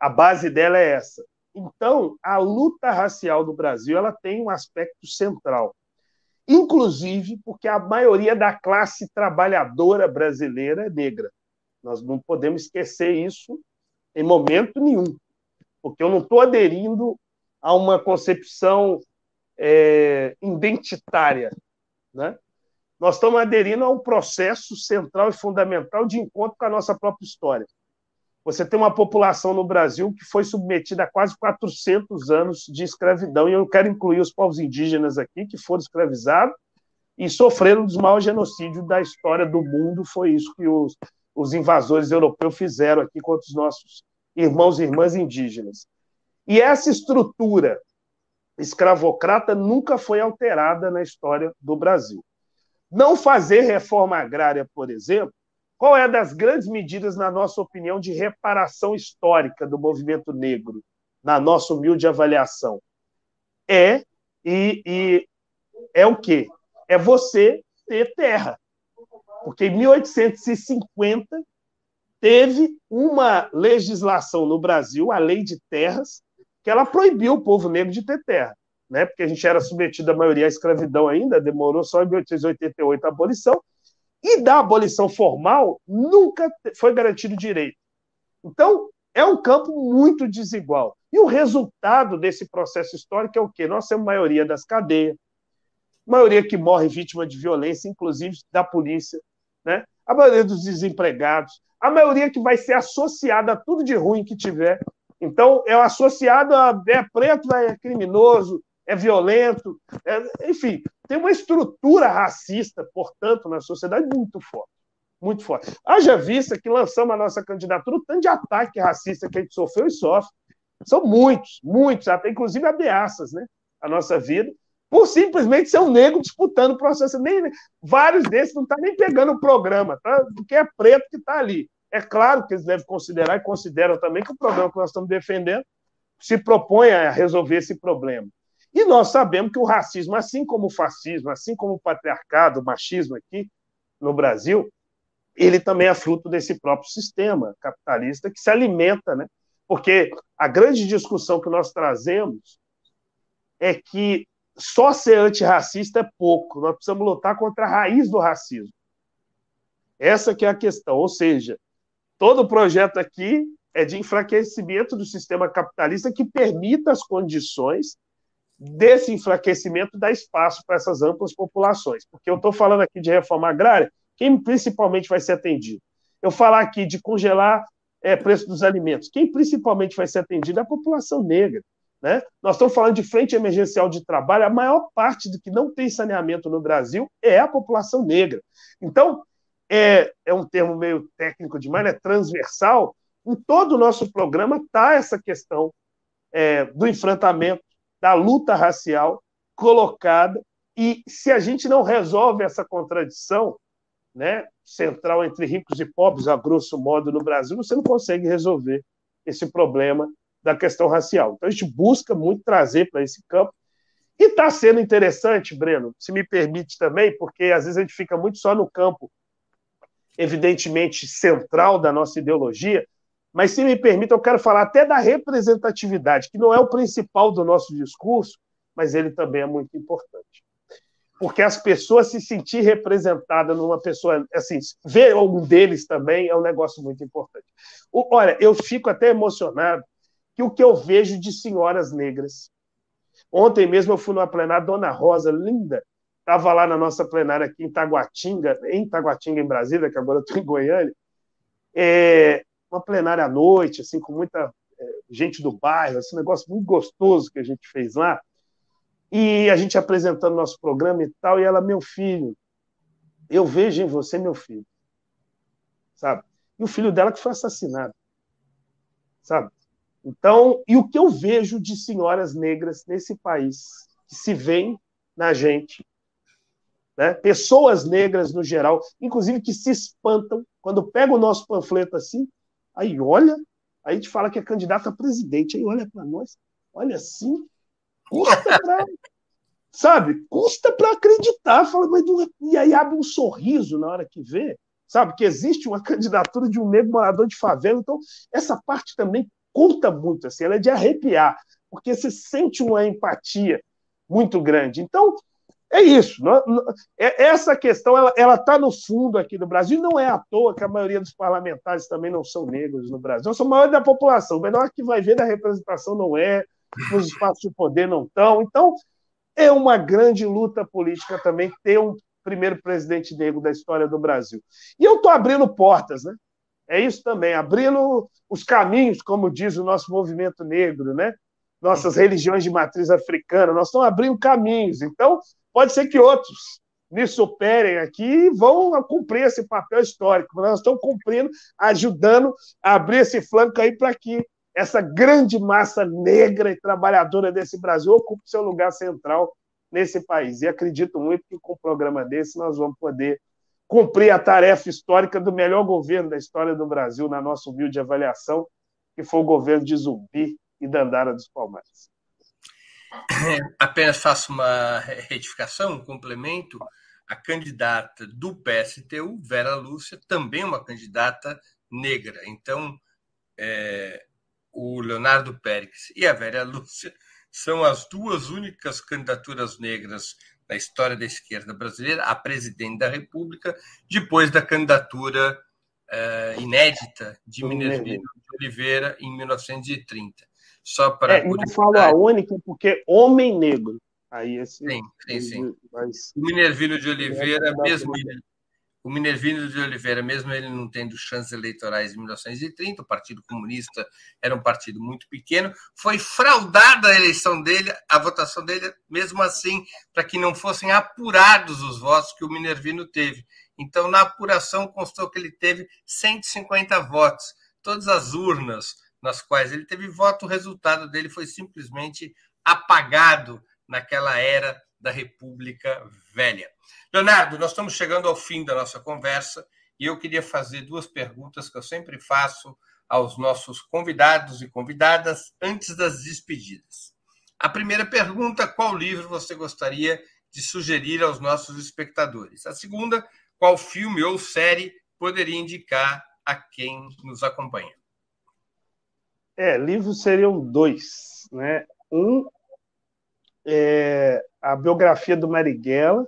A base dela é essa. Então, a luta racial do Brasil ela tem um aspecto central, inclusive porque a maioria da classe trabalhadora brasileira é negra. Nós não podemos esquecer isso em momento nenhum, porque eu não estou aderindo a uma concepção é, identitária, né? Nós estamos aderindo a um processo central e fundamental de encontro com a nossa própria história. Você tem uma população no Brasil que foi submetida a quase 400 anos de escravidão, e eu quero incluir os povos indígenas aqui, que foram escravizados e sofreram dos maiores genocídios da história do mundo. Foi isso que os, os invasores europeus fizeram aqui contra os nossos irmãos e irmãs indígenas. E essa estrutura escravocrata nunca foi alterada na história do Brasil. Não fazer reforma agrária, por exemplo, qual é das grandes medidas, na nossa opinião, de reparação histórica do movimento negro, na nossa humilde avaliação? É e, e é o quê? É você ter terra. Porque em 1850 teve uma legislação no Brasil, a Lei de Terras, que ela proibiu o povo negro de ter terra né? porque a gente era submetido à maioria à escravidão ainda, demorou só em 1888 a abolição, e da abolição formal nunca foi garantido direito. Então, é um campo muito desigual. E o resultado desse processo histórico é o quê? Nós temos maioria das cadeias, maioria que morre vítima de violência, inclusive da polícia, né? a maioria dos desempregados, a maioria que vai ser associada a tudo de ruim que tiver. Então, é associado a é preto, é criminoso, é violento, é, enfim, tem uma estrutura racista, portanto, na sociedade muito forte. Muito forte. Haja vista que lançamos a nossa candidatura, o tanto de ataque racista que a gente sofreu e sofre. São muitos, muitos, até inclusive ameaças, né? A nossa vida, por simplesmente ser um negro disputando o processo. Nem, vários desses não estão tá nem pegando o programa, tá? porque é preto que está ali. É claro que eles devem considerar, e consideram também, que o programa que nós estamos defendendo se propõe a resolver esse problema. E nós sabemos que o racismo, assim como o fascismo, assim como o patriarcado, o machismo aqui no Brasil, ele também é fruto desse próprio sistema capitalista que se alimenta, né? Porque a grande discussão que nós trazemos é que só ser antirracista é pouco, nós precisamos lutar contra a raiz do racismo. Essa que é a questão, ou seja, todo projeto aqui é de enfraquecimento do sistema capitalista que permita as condições desse enfraquecimento dar espaço para essas amplas populações. Porque eu estou falando aqui de reforma agrária, quem principalmente vai ser atendido? Eu falar aqui de congelar é, preço dos alimentos, quem principalmente vai ser atendido é a população negra. Né? Nós estamos falando de frente emergencial de trabalho, a maior parte do que não tem saneamento no Brasil é a população negra. Então, é, é um termo meio técnico demais, é transversal. Em todo o nosso programa está essa questão é, do enfrentamento, da luta racial colocada, e se a gente não resolve essa contradição, né, central entre ricos e pobres, a grosso modo, no Brasil, você não consegue resolver esse problema da questão racial. Então, a gente busca muito trazer para esse campo. E está sendo interessante, Breno, se me permite também, porque às vezes a gente fica muito só no campo, evidentemente, central da nossa ideologia, mas se me permite, eu quero falar até da representatividade, que não é o principal do nosso discurso, mas ele também é muito importante porque as pessoas se sentir representada numa pessoa, assim, ver algum deles também é um negócio muito importante. O, olha, eu fico até emocionado que o que eu vejo de senhoras negras. Ontem mesmo eu fui numa plenária, Dona Rosa, linda, estava lá na nossa plenária aqui em Taguatinga, em Taguatinga, em Brasília, que agora eu estou em Goiânia, é, uma plenária à noite, assim, com muita é, gente do bairro, esse negócio muito gostoso que a gente fez lá. E a gente apresentando nosso programa e tal, e ela, meu filho, eu vejo em você meu filho. Sabe? E o filho dela que foi assassinado. Sabe? Então, e o que eu vejo de senhoras negras nesse país, que se veem na gente, né? pessoas negras no geral, inclusive que se espantam quando pega o nosso panfleto assim, aí olha, aí a gente fala que é candidato a presidente, aí olha para nós, olha assim, Custa [LAUGHS] pra, sabe? Custa para acreditar. Fala, mas não... É, e aí abre um sorriso na hora que vê, sabe? Que existe uma [LAUGHS] candidatura de um negro morador de favela. Então, essa parte também conta muito, assim, ela é de arrepiar, porque você sente uma empatia muito grande. Então, é isso. É, essa questão ela está no fundo aqui do Brasil. Não é à toa que a maioria dos parlamentares também não são negros no Brasil. A maioria da população. O menor que vai ver da representação não é nos espaços de poder não estão. Então, é uma grande luta política também ter um primeiro presidente negro da história do Brasil. E eu estou abrindo portas, né? É isso também, abrindo os caminhos, como diz o nosso movimento negro, né? Nossas religiões de matriz africana, nós estamos abrindo caminhos. Então, pode ser que outros me superem aqui e vão cumprir esse papel histórico. Nós estamos cumprindo, ajudando a abrir esse flanco aí para que essa grande massa negra e trabalhadora desse Brasil ocupe seu lugar central nesse país. E acredito muito que com um programa desse nós vamos poder cumprir a tarefa histórica do melhor governo da história do Brasil, na nossa humilde avaliação, que foi o governo de Zumbi e Dandara dos Palmares. Apenas faço uma retificação, um complemento. A candidata do PSTU, Vera Lúcia, também uma candidata negra. Então, é, o Leonardo Pérez e a Vera Lúcia são as duas únicas candidaturas negras na história da esquerda brasileira a presidente da República, depois da candidatura uh, inédita de Minervino de Oliveira em 1930. Só para é, não falo a única porque homem negro. Aí esse, sim, sim, sim. Mas... O Minervino de Oliveira, mesmo ele, o Minervino de Oliveira, mesmo ele não tendo chances eleitorais em 1930, o Partido Comunista era um partido muito pequeno, foi fraudada a eleição dele, a votação dele, mesmo assim, para que não fossem apurados os votos que o Minervino teve. Então, na apuração, constou que ele teve 150 votos. Todas as urnas nas quais ele teve voto, o resultado dele foi simplesmente apagado naquela era da República Velha. Leonardo, nós estamos chegando ao fim da nossa conversa e eu queria fazer duas perguntas que eu sempre faço aos nossos convidados e convidadas antes das despedidas. A primeira pergunta: qual livro você gostaria de sugerir aos nossos espectadores? A segunda: qual filme ou série poderia indicar a quem nos acompanha? É, livros seriam dois, né? Um é a biografia do Marighella,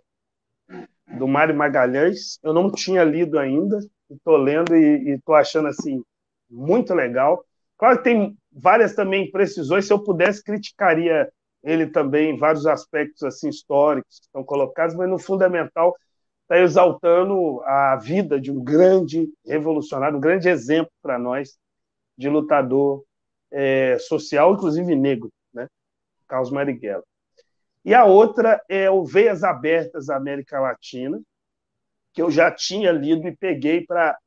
do Mário Magalhães. Eu não tinha lido ainda, estou lendo e estou achando assim muito legal. Claro que tem várias também imprecisões. Se eu pudesse, criticaria ele também em vários aspectos assim históricos que estão colocados, mas no fundamental está exaltando a vida de um grande revolucionário, um grande exemplo para nós de lutador é, social, inclusive negro, né? Carlos Marighella. E a outra é o Veias Abertas da América Latina, que eu já tinha lido e peguei para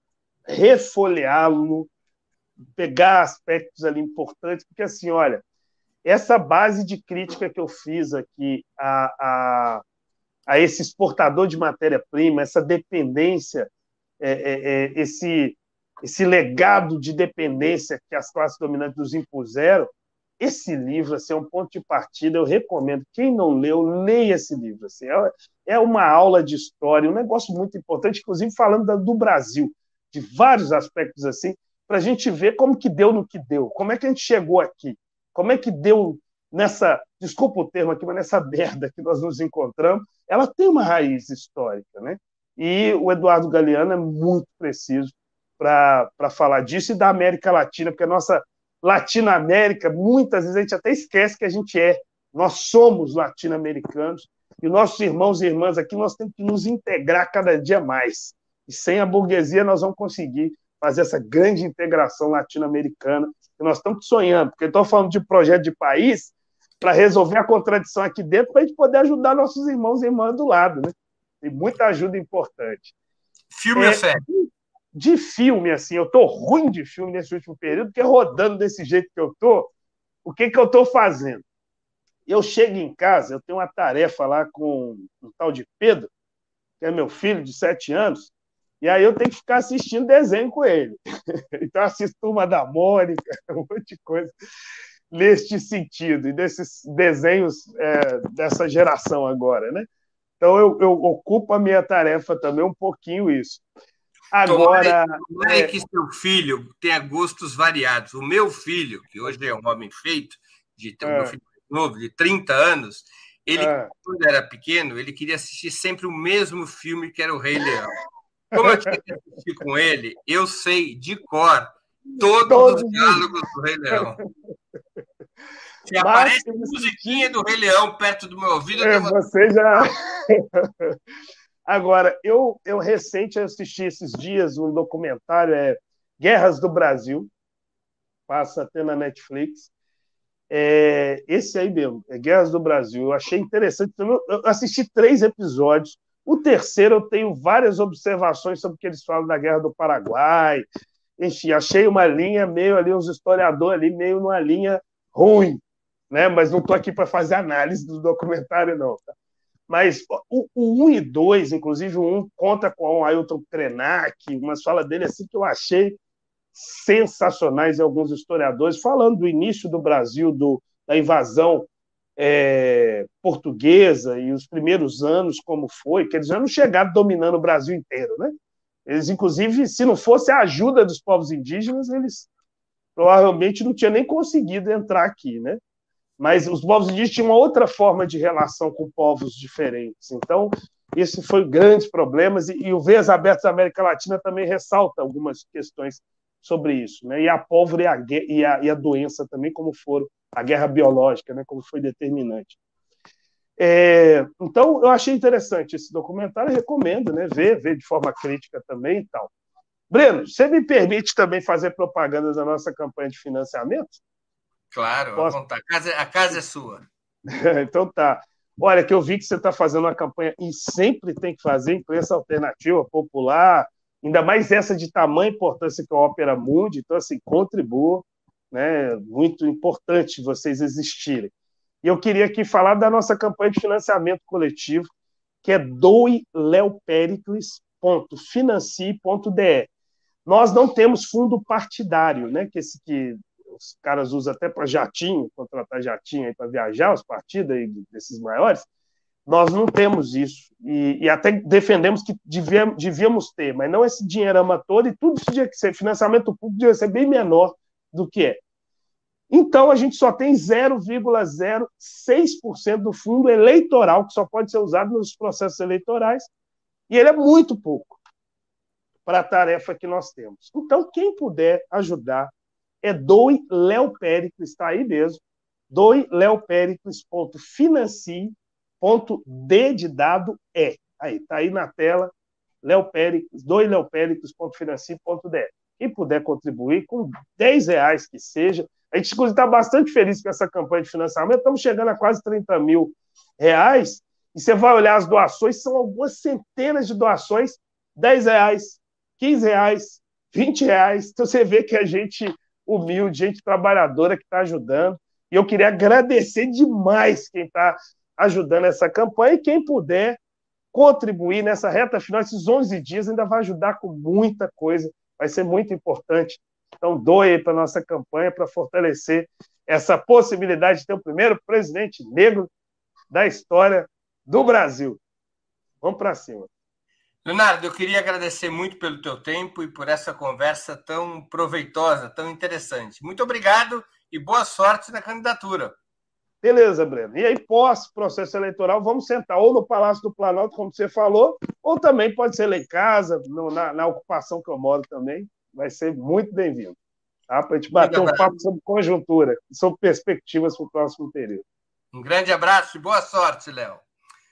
refolheá-lo, pegar aspectos ali importantes, porque assim, olha, essa base de crítica que eu fiz aqui a, a, a esse exportador de matéria-prima, essa dependência, é, é, é, esse, esse legado de dependência que as classes dominantes nos impuseram, esse livro assim, é um ponto de partida, eu recomendo. Quem não leu, leia esse livro. Assim, é, é uma aula de história, um negócio muito importante, inclusive falando do Brasil, de vários aspectos assim, para a gente ver como que deu no que deu, como é que a gente chegou aqui, como é que deu nessa, desculpa o termo aqui, mas nessa merda que nós nos encontramos, ela tem uma raiz histórica, né? E o Eduardo Galeano é muito preciso para falar disso e da América Latina, porque a nossa Latinoamérica, muitas vezes a gente até esquece que a gente é. Nós somos latino-americanos e nossos irmãos e irmãs aqui nós temos que nos integrar cada dia mais. E sem a burguesia nós vamos conseguir fazer essa grande integração latino-americana que nós estamos sonhando, porque estou falando de projeto de país para resolver a contradição aqui dentro, para a gente poder ajudar nossos irmãos e irmãs do lado, né? Tem muita ajuda importante. Filme é, série? De filme, assim, eu tô ruim de filme nesse último período, porque rodando desse jeito que eu tô, o que que eu tô fazendo? Eu chego em casa, eu tenho uma tarefa lá com um tal de Pedro, que é meu filho de sete anos, e aí eu tenho que ficar assistindo desenho com ele. [LAUGHS] Então assisto uma da Mônica, [LAUGHS] um monte de coisa neste sentido, e desses desenhos é, dessa geração agora, né? Então eu, eu ocupo a minha tarefa também um pouquinho isso. Agora. Não é que seu filho tenha gostos variados. O meu filho, que hoje é um homem feito, de é. filho novo, de 30 anos, ele, é. quando era pequeno, ele queria assistir sempre o mesmo filme que era o Rei Leão. Como eu tinha que assistir com ele, eu sei de cor todos, todos os diálogos do Rei Leão. Se aparece a musiquinha do Rei Leão perto do meu ouvido, é, eu você já. Agora, eu, eu recente assisti esses dias um documentário, é Guerras do Brasil, passa até na Netflix. É, esse aí mesmo, é Guerras do Brasil. Eu achei interessante. Eu assisti três episódios. O terceiro, eu tenho várias observações sobre o que eles falam da Guerra do Paraguai. Enfim, achei uma linha meio ali, uns historiadores ali, meio numa linha ruim, né? Mas não estou aqui para fazer análise do documentário, não. Tá? Mas o, o 1 e 2, inclusive o 1 conta com o Ailton Krenak, umas falas dele assim que eu achei sensacionais em alguns historiadores, falando do início do Brasil, do, da invasão é, portuguesa e os primeiros anos, como foi, que eles já não chegaram dominando o Brasil inteiro, né? Eles, inclusive, se não fosse a ajuda dos povos indígenas, eles provavelmente não tinham nem conseguido entrar aqui, né? Mas os povos indígenas tinham uma outra forma de relação com povos diferentes. Então, isso foi grandes problemas, e, e o Veias Abertas da América Latina também ressalta algumas questões sobre isso. Né? E a pólvora e a, e, a, e a doença também, como foram, a guerra biológica, né? como foi determinante. É, então, eu achei interessante esse documentário, recomendo né? ver, ver de forma crítica também e tal. Breno, você me permite também fazer propaganda da nossa campanha de financiamento? Claro, Posso... a, casa, a casa é sua. [LAUGHS] então tá. Olha, que eu vi que você está fazendo uma campanha e sempre tem que fazer imprensa alternativa, popular, ainda mais essa de tamanha importância que é a Ópera Mundi, então assim, contribua, né? Muito importante vocês existirem. E eu queria aqui falar da nossa campanha de financiamento coletivo, que é doileopericles.financie.de. Nós não temos fundo partidário, né? Que esse que os caras usam até para jatinho, contratar jatinho para viajar, os partidos aí desses maiores. Nós não temos isso. E, e até defendemos que devíamos, devíamos ter, mas não esse dinheirama todo, e tudo isso tinha que ser, financiamento público devia ser bem menor do que é. Então, a gente só tem 0,06% do fundo eleitoral, que só pode ser usado nos processos eleitorais, e ele é muito pouco para a tarefa que nós temos. Então, quem puder ajudar, é doe Léo Péricles, está aí mesmo, doileopéricles.financie.d de dado é. Aí, está aí na tela, Léo Péricles, doileopéricles.financie.de. Quem puder contribuir com 10 reais que seja, a gente está bastante feliz com essa campanha de financiamento, estamos chegando a quase 30 mil reais, e você vai olhar as doações, são algumas centenas de doações, 10 reais, 15 reais, 20 reais, então você vê que a gente humilde, gente trabalhadora que está ajudando, e eu queria agradecer demais quem está ajudando essa campanha, e quem puder contribuir nessa reta final, esses 11 dias ainda vai ajudar com muita coisa, vai ser muito importante então, doe para a nossa campanha para fortalecer essa possibilidade de ter o primeiro presidente negro da história do Brasil. Vamos para cima. Leonardo, eu queria agradecer muito pelo teu tempo e por essa conversa tão proveitosa, tão interessante. Muito obrigado e boa sorte na candidatura. Beleza, Breno. E aí, pós-processo eleitoral, vamos sentar ou no Palácio do Planalto, como você falou, ou também pode ser lá em casa, no, na, na ocupação que eu moro também vai ser muito bem-vindo. Tá? Para a gente bater um papo sobre conjuntura, sobre perspectivas para o próximo período. Um grande abraço e boa sorte, Léo.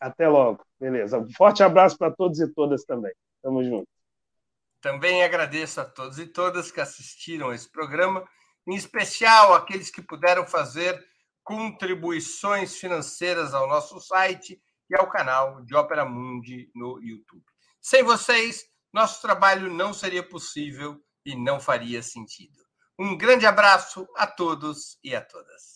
Até logo. Beleza. Um forte abraço para todos e todas também. Tamo junto. Também agradeço a todos e todas que assistiram esse programa, em especial aqueles que puderam fazer contribuições financeiras ao nosso site e ao canal de Ópera Mundi no YouTube. Sem vocês, nosso trabalho não seria possível e não faria sentido. Um grande abraço a todos e a todas.